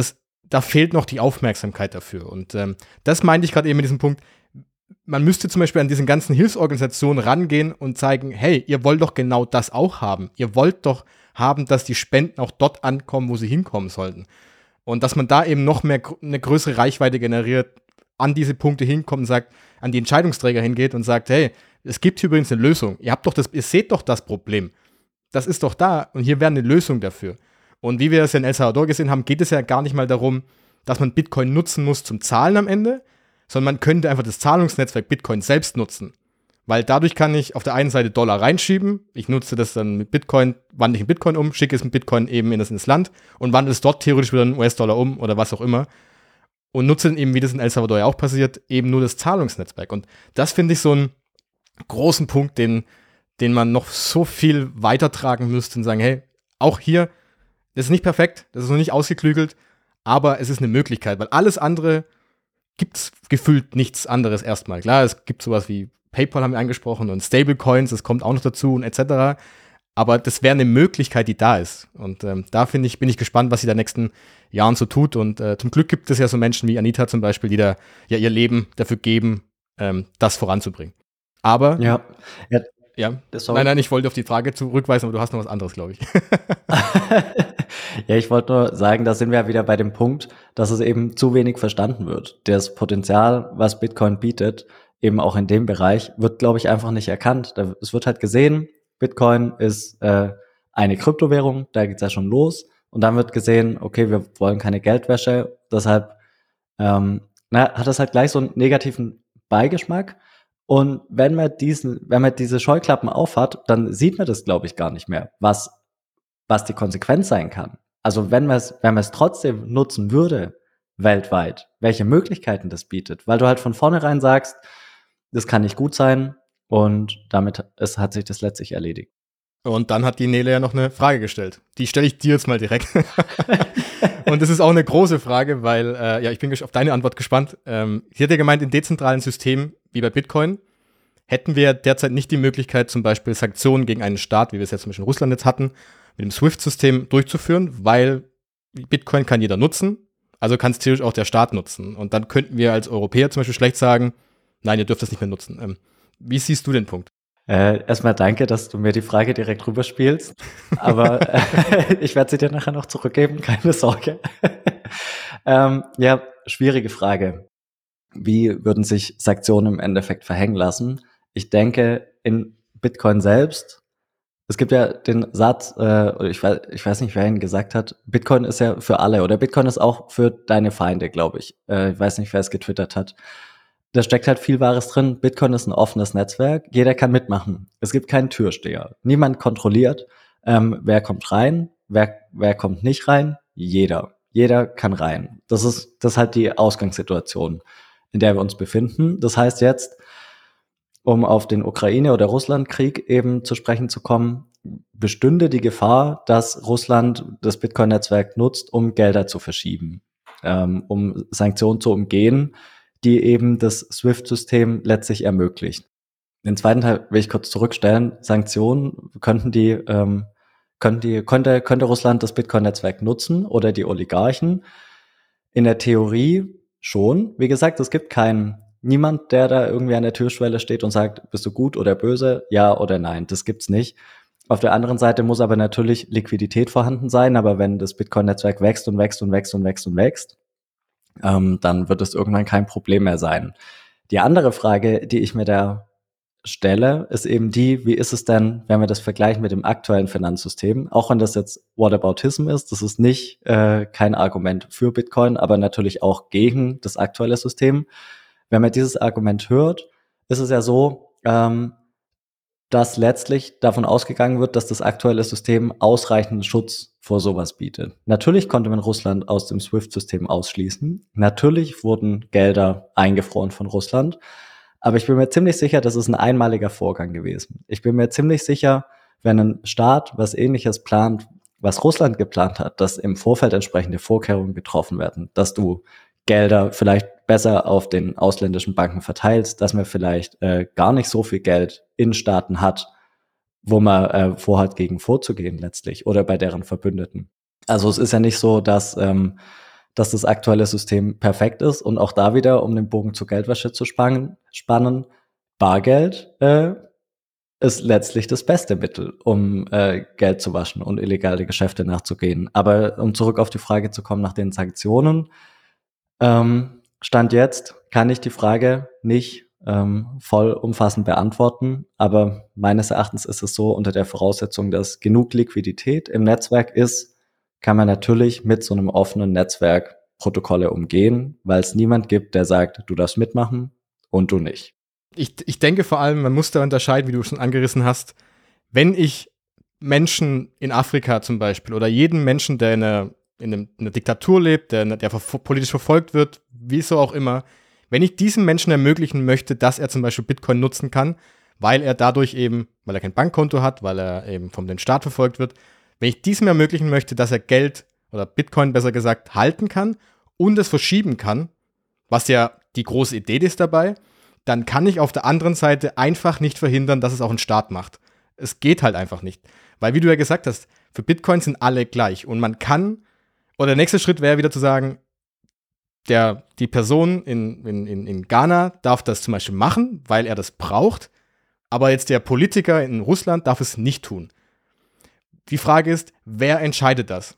da fehlt noch die Aufmerksamkeit dafür. Und ähm, das meinte ich gerade eben mit diesem Punkt. Man müsste zum Beispiel an diesen ganzen Hilfsorganisationen rangehen und zeigen, hey, ihr wollt doch genau das auch haben. Ihr wollt doch haben, dass die Spenden auch dort ankommen, wo sie hinkommen sollten. Und dass man da eben noch mehr eine größere Reichweite generiert, an diese Punkte hinkommt und sagt, an die Entscheidungsträger hingeht und sagt, hey, es gibt hier übrigens eine Lösung. Ihr habt doch das, ihr seht doch das Problem. Das ist doch da und hier wäre eine Lösung dafür. Und wie wir es in El Salvador gesehen haben, geht es ja gar nicht mal darum, dass man Bitcoin nutzen muss zum Zahlen am Ende, sondern man könnte einfach das Zahlungsnetzwerk Bitcoin selbst nutzen. Weil dadurch kann ich auf der einen Seite Dollar reinschieben, ich nutze das dann mit Bitcoin, wandle ich in Bitcoin um, schicke es mit Bitcoin eben in das, in das Land und wandle es dort theoretisch wieder in US-Dollar um oder was auch immer und nutzen eben, wie das in El Salvador ja auch passiert, eben nur das Zahlungsnetzwerk. Und das finde ich so einen großen Punkt, den, den man noch so viel weitertragen müsste und sagen, hey, auch hier, das ist nicht perfekt, das ist noch nicht ausgeklügelt, aber es ist eine Möglichkeit, weil alles andere gibt es gefühlt nichts anderes erstmal. Klar, es gibt sowas wie PayPal haben wir angesprochen und Stablecoins, das kommt auch noch dazu und etc. Aber das wäre eine Möglichkeit, die da ist. Und ähm, da finde ich, bin ich gespannt, was sie da nächsten Jahren so tut. Und äh, zum Glück gibt es ja so Menschen wie Anita zum Beispiel, die da ja ihr Leben dafür geben, ähm, das voranzubringen. Aber ja, ja, ja. nein, nein, ich wollte auf die Frage zurückweisen, aber du hast noch was anderes, glaube ich. ja, ich wollte nur sagen, da sind wir ja wieder bei dem Punkt, dass es eben zu wenig verstanden wird. Das Potenzial, was Bitcoin bietet, eben auch in dem Bereich, wird, glaube ich, einfach nicht erkannt. Es wird halt gesehen, Bitcoin ist äh, eine Kryptowährung, da geht's ja schon los. Und dann wird gesehen, okay, wir wollen keine Geldwäsche, deshalb ähm, na, hat das halt gleich so einen negativen Beigeschmack. Und wenn man diesen, wenn man diese Scheuklappen aufhat, dann sieht man das, glaube ich, gar nicht mehr, was, was die Konsequenz sein kann. Also wenn man es, wenn man es trotzdem nutzen würde, weltweit, welche Möglichkeiten das bietet, weil du halt von vornherein sagst, das kann nicht gut sein, und damit ist, hat sich das letztlich erledigt. Und dann hat die Nele ja noch eine Frage gestellt. Die stelle ich dir jetzt mal direkt. und das ist auch eine große Frage, weil, äh, ja, ich bin auf deine Antwort gespannt. Ähm, sie hat ja gemeint, in dezentralen Systemen wie bei Bitcoin hätten wir derzeit nicht die Möglichkeit, zum Beispiel Sanktionen gegen einen Staat, wie wir es jetzt zum Beispiel in Russland jetzt hatten, mit dem SWIFT-System durchzuführen, weil Bitcoin kann jeder nutzen, also kann es theoretisch auch der Staat nutzen. Und dann könnten wir als Europäer zum Beispiel schlecht sagen, nein, ihr dürft das nicht mehr nutzen. Ähm, wie siehst du den Punkt? Äh, erstmal danke, dass du mir die Frage direkt rüberspielst. Aber äh, ich werde sie dir nachher noch zurückgeben, keine Sorge. ähm, ja, schwierige Frage. Wie würden sich Sanktionen im Endeffekt verhängen lassen? Ich denke, in Bitcoin selbst, es gibt ja den Satz, äh, ich, weiß, ich weiß nicht, wer ihn gesagt hat, Bitcoin ist ja für alle oder Bitcoin ist auch für deine Feinde, glaube ich. Äh, ich weiß nicht, wer es getwittert hat da steckt halt viel Wahres drin. Bitcoin ist ein offenes Netzwerk. Jeder kann mitmachen. Es gibt keinen Türsteher. Niemand kontrolliert, ähm, wer kommt rein, wer, wer kommt nicht rein. Jeder. Jeder kann rein. Das ist, das ist halt die Ausgangssituation, in der wir uns befinden. Das heißt jetzt, um auf den Ukraine- oder Russlandkrieg eben zu sprechen zu kommen, bestünde die Gefahr, dass Russland das Bitcoin-Netzwerk nutzt, um Gelder zu verschieben, ähm, um Sanktionen zu umgehen die eben das SWIFT-System letztlich ermöglicht. Den zweiten Teil will ich kurz zurückstellen. Sanktionen könnten die, ähm, könnten die, könnte, könnte Russland das Bitcoin-Netzwerk nutzen oder die Oligarchen? In der Theorie schon. Wie gesagt, es gibt keinen, niemand, der da irgendwie an der Türschwelle steht und sagt, bist du gut oder böse, ja oder nein. Das gibt's nicht. Auf der anderen Seite muss aber natürlich Liquidität vorhanden sein, aber wenn das Bitcoin-Netzwerk wächst und wächst und wächst und wächst und wächst, ähm, dann wird es irgendwann kein Problem mehr sein. Die andere Frage, die ich mir da stelle, ist eben die, wie ist es denn, wenn wir das vergleichen mit dem aktuellen Finanzsystem? Auch wenn das jetzt Whataboutism ist, das ist nicht äh, kein Argument für Bitcoin, aber natürlich auch gegen das aktuelle System. Wenn man dieses Argument hört, ist es ja so, ähm, dass letztlich davon ausgegangen wird, dass das aktuelle System ausreichenden Schutz vor sowas bietet. Natürlich konnte man Russland aus dem SWIFT-System ausschließen. Natürlich wurden Gelder eingefroren von Russland. Aber ich bin mir ziemlich sicher, das ist ein einmaliger Vorgang gewesen. Ich bin mir ziemlich sicher, wenn ein Staat was ähnliches plant, was Russland geplant hat, dass im Vorfeld entsprechende Vorkehrungen getroffen werden, dass du Gelder vielleicht besser auf den ausländischen Banken verteilst, dass man vielleicht äh, gar nicht so viel Geld in Staaten hat, wo man äh, vorhat, gegen vorzugehen letztlich oder bei deren Verbündeten. Also es ist ja nicht so, dass ähm, dass das aktuelle System perfekt ist und auch da wieder, um den Bogen zur Geldwäsche zu spannen, spannen Bargeld äh, ist letztlich das beste Mittel, um äh, Geld zu waschen und illegale Geschäfte nachzugehen. Aber um zurück auf die Frage zu kommen nach den Sanktionen, ähm, Stand jetzt kann ich die Frage nicht ähm, vollumfassend beantworten, aber meines Erachtens ist es so, unter der Voraussetzung, dass genug Liquidität im Netzwerk ist, kann man natürlich mit so einem offenen Netzwerk Protokolle umgehen, weil es niemand gibt, der sagt, du darfst mitmachen und du nicht. Ich, ich denke vor allem, man muss da unterscheiden, wie du schon angerissen hast, wenn ich Menschen in Afrika zum Beispiel oder jeden Menschen, der in einer, in einer Diktatur lebt, der, der politisch verfolgt wird, wie so auch immer, wenn ich diesem Menschen ermöglichen möchte, dass er zum Beispiel Bitcoin nutzen kann, weil er dadurch eben, weil er kein Bankkonto hat, weil er eben vom den Staat verfolgt wird wenn ich diesem ermöglichen möchte, dass er Geld oder Bitcoin besser gesagt halten kann und es verschieben kann, was ja die große Idee ist dabei, dann kann ich auf der anderen Seite einfach nicht verhindern, dass es auch ein Staat macht. Es geht halt einfach nicht. Weil, wie du ja gesagt hast, für Bitcoin sind alle gleich. Und man kann, oder der nächste Schritt wäre wieder zu sagen, der, die Person in, in, in Ghana darf das zum Beispiel machen, weil er das braucht, aber jetzt der Politiker in Russland darf es nicht tun. Die Frage ist, wer entscheidet das?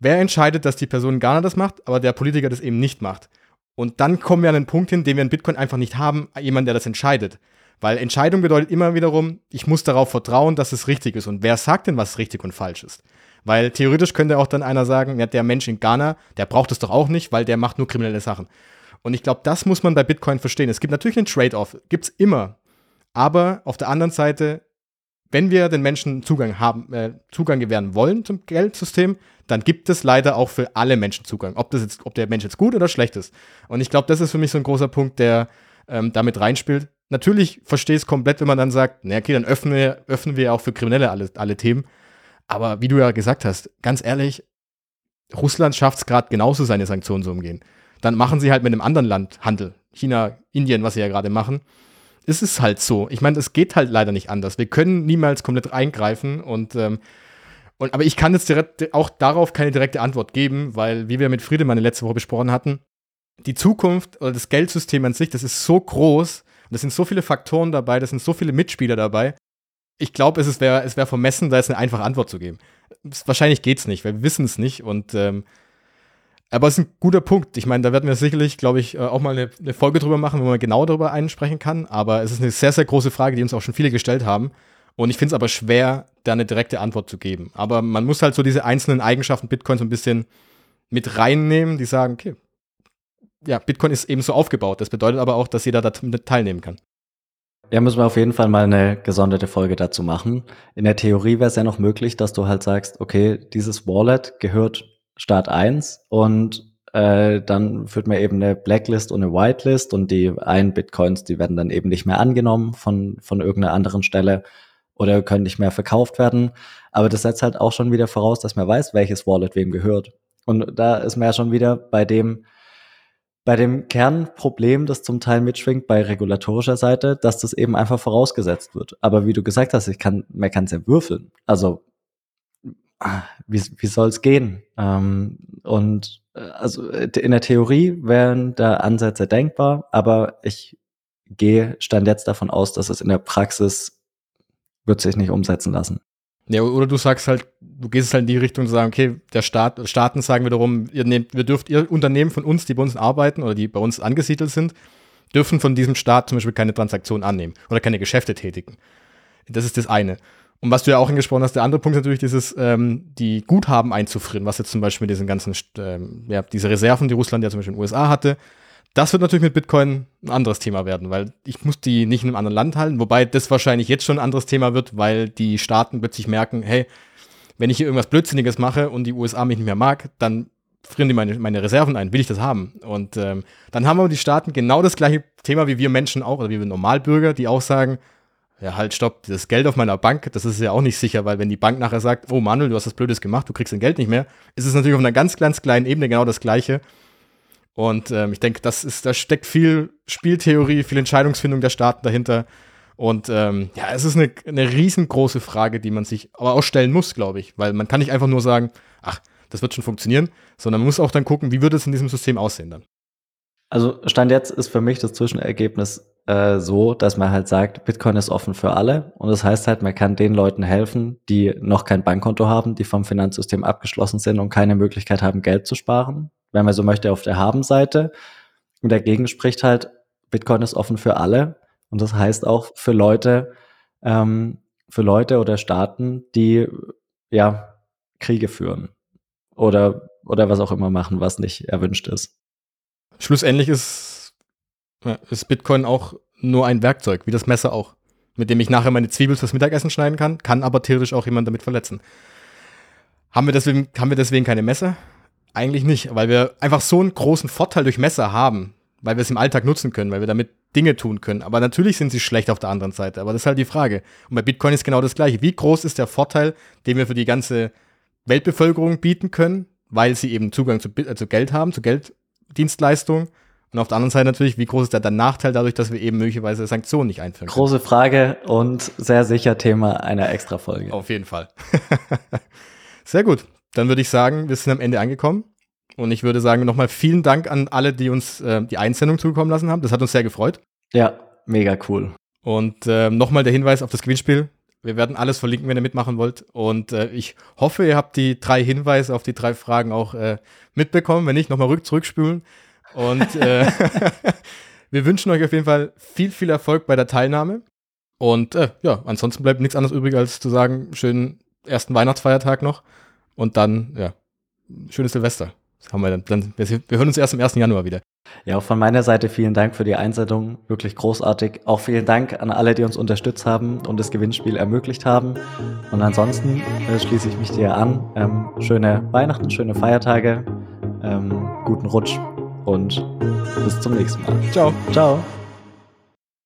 Wer entscheidet, dass die Person in Ghana das macht, aber der Politiker das eben nicht macht? Und dann kommen wir an den Punkt hin, den wir in Bitcoin einfach nicht haben, jemand, der das entscheidet. Weil Entscheidung bedeutet immer wiederum, ich muss darauf vertrauen, dass es richtig ist. Und wer sagt denn, was richtig und falsch ist? Weil theoretisch könnte auch dann einer sagen, ja, der Mensch in Ghana, der braucht es doch auch nicht, weil der macht nur kriminelle Sachen. Und ich glaube, das muss man bei Bitcoin verstehen. Es gibt natürlich einen Trade-off, gibt es immer. Aber auf der anderen Seite wenn wir den Menschen Zugang haben, äh, Zugang gewähren wollen zum Geldsystem, dann gibt es leider auch für alle Menschen Zugang. Ob das jetzt, ob der Mensch jetzt gut oder schlecht ist. Und ich glaube, das ist für mich so ein großer Punkt, der ähm, damit reinspielt. Natürlich verstehe ich es komplett, wenn man dann sagt, na okay, dann öffnen wir, öffnen wir auch für Kriminelle alle, alle Themen. Aber wie du ja gesagt hast, ganz ehrlich, Russland schafft es gerade genauso, seine Sanktionen zu umgehen. Dann machen sie halt mit einem anderen Land Handel. China, Indien, was sie ja gerade machen ist es halt so. Ich meine, es geht halt leider nicht anders. Wir können niemals komplett eingreifen und, ähm, und aber ich kann jetzt direkt auch darauf keine direkte Antwort geben, weil, wie wir mit Friedemann letzte Woche besprochen hatten, die Zukunft oder das Geldsystem an sich, das ist so groß und es sind so viele Faktoren dabei, das sind so viele Mitspieler dabei. Ich glaube, es wäre es wär vermessen, da jetzt eine einfache Antwort zu geben. Wahrscheinlich geht es nicht, weil wir wissen es nicht und ähm, aber es ist ein guter Punkt. Ich meine, da werden wir sicherlich, glaube ich, äh, auch mal eine, eine, Folge drüber machen, wo man genau darüber einsprechen kann. Aber es ist eine sehr, sehr große Frage, die uns auch schon viele gestellt haben. Und ich finde es aber schwer, da eine direkte Antwort zu geben. Aber man muss halt so diese einzelnen Eigenschaften Bitcoin so ein bisschen mit reinnehmen, die sagen, okay, ja, Bitcoin ist eben so aufgebaut. Das bedeutet aber auch, dass jeder da teilnehmen kann. Ja, müssen wir auf jeden Fall mal eine gesonderte Folge dazu machen. In der Theorie wäre es ja noch möglich, dass du halt sagst, okay, dieses Wallet gehört Start 1 und äh, dann führt man eben eine Blacklist und eine Whitelist und die einen Bitcoins, die werden dann eben nicht mehr angenommen von, von irgendeiner anderen Stelle oder können nicht mehr verkauft werden. Aber das setzt halt auch schon wieder voraus, dass man weiß, welches Wallet wem gehört. Und da ist man ja schon wieder bei dem, bei dem Kernproblem, das zum Teil mitschwingt bei regulatorischer Seite, dass das eben einfach vorausgesetzt wird. Aber wie du gesagt hast, ich kann, man kann es ja würfeln. Also wie, wie soll es gehen? Ähm, und äh, also äh, in der Theorie wären da Ansätze denkbar, aber ich gehe stand jetzt davon aus, dass es in der Praxis wird sich nicht umsetzen lassen. Ja, oder du sagst halt, du gehst halt in die Richtung zu sagen, okay, der Staat, Staaten sagen wiederum, ihr nehmt, wir dürft, ihr Unternehmen von uns, die bei uns arbeiten oder die bei uns angesiedelt sind, dürfen von diesem Staat zum Beispiel keine Transaktionen annehmen oder keine Geschäfte tätigen. Das ist das eine. Und was du ja auch angesprochen hast, der andere Punkt ist natürlich dieses, ähm, die Guthaben einzufrieren, was jetzt zum Beispiel mit diesen ganzen, ähm, ja, diese Reserven, die Russland ja zum Beispiel in den USA hatte, das wird natürlich mit Bitcoin ein anderes Thema werden, weil ich muss die nicht in einem anderen Land halten, wobei das wahrscheinlich jetzt schon ein anderes Thema wird, weil die Staaten plötzlich merken, hey, wenn ich hier irgendwas Blödsinniges mache und die USA mich nicht mehr mag, dann frieren die meine, meine Reserven ein, will ich das haben? Und ähm, dann haben aber die Staaten genau das gleiche Thema wie wir Menschen auch, oder wie wir Normalbürger, die auch sagen, ja, halt, stopp, das Geld auf meiner Bank, das ist ja auch nicht sicher, weil wenn die Bank nachher sagt, oh Manuel, du hast das Blödes gemacht, du kriegst dein Geld nicht mehr, ist es natürlich auf einer ganz, ganz kleinen Ebene genau das Gleiche. Und ähm, ich denke, das ist, da steckt viel Spieltheorie, viel Entscheidungsfindung der Staaten dahinter. Und ähm, ja, es ist eine, eine riesengroße Frage, die man sich aber auch stellen muss, glaube ich. Weil man kann nicht einfach nur sagen, ach, das wird schon funktionieren, sondern man muss auch dann gucken, wie wird es in diesem System aussehen dann. Also Stand jetzt ist für mich das Zwischenergebnis äh, so, dass man halt sagt, Bitcoin ist offen für alle. Und das heißt halt, man kann den Leuten helfen, die noch kein Bankkonto haben, die vom Finanzsystem abgeschlossen sind und keine Möglichkeit haben, Geld zu sparen, wenn man so möchte, auf der Haben-Seite. Und dagegen spricht halt, Bitcoin ist offen für alle. Und das heißt auch für Leute, ähm, für Leute oder Staaten, die ja Kriege führen oder, oder was auch immer machen, was nicht erwünscht ist. Schlussendlich ist ist Bitcoin auch nur ein Werkzeug, wie das Messer auch, mit dem ich nachher meine Zwiebel fürs Mittagessen schneiden kann, kann aber theoretisch auch jemand damit verletzen. Haben wir deswegen, haben wir deswegen keine Messer? Eigentlich nicht, weil wir einfach so einen großen Vorteil durch Messer haben, weil wir es im Alltag nutzen können, weil wir damit Dinge tun können. Aber natürlich sind sie schlecht auf der anderen Seite. Aber das ist halt die Frage. Und bei Bitcoin ist genau das Gleiche. Wie groß ist der Vorteil, den wir für die ganze Weltbevölkerung bieten können, weil sie eben Zugang zu, äh, zu Geld haben, zu Gelddienstleistungen und auf der anderen Seite natürlich, wie groß ist der Nachteil dadurch, dass wir eben möglicherweise Sanktionen nicht einführen können? Große Frage und sehr sicher Thema einer Extra-Folge. Auf jeden Fall. sehr gut. Dann würde ich sagen, wir sind am Ende angekommen. Und ich würde sagen, nochmal vielen Dank an alle, die uns äh, die Einsendung zukommen lassen haben. Das hat uns sehr gefreut. Ja, mega cool. Und äh, nochmal der Hinweis auf das Gewinnspiel. Wir werden alles verlinken, wenn ihr mitmachen wollt. Und äh, ich hoffe, ihr habt die drei Hinweise auf die drei Fragen auch äh, mitbekommen. Wenn nicht, nochmal rück zurückspülen. Und äh, wir wünschen euch auf jeden Fall viel, viel Erfolg bei der Teilnahme. Und äh, ja, ansonsten bleibt nichts anderes übrig, als zu sagen, schönen ersten Weihnachtsfeiertag noch. Und dann, ja, schönes Silvester. Das haben wir dann, dann wir, hören uns erst am 1. Januar wieder. Ja, auch von meiner Seite vielen Dank für die Einsendung. Wirklich großartig. Auch vielen Dank an alle, die uns unterstützt haben und das Gewinnspiel ermöglicht haben. Und ansonsten äh, schließe ich mich dir an. Ähm, schöne Weihnachten, schöne Feiertage, ähm, guten Rutsch und bis zum nächsten Mal. Ciao. Ciao.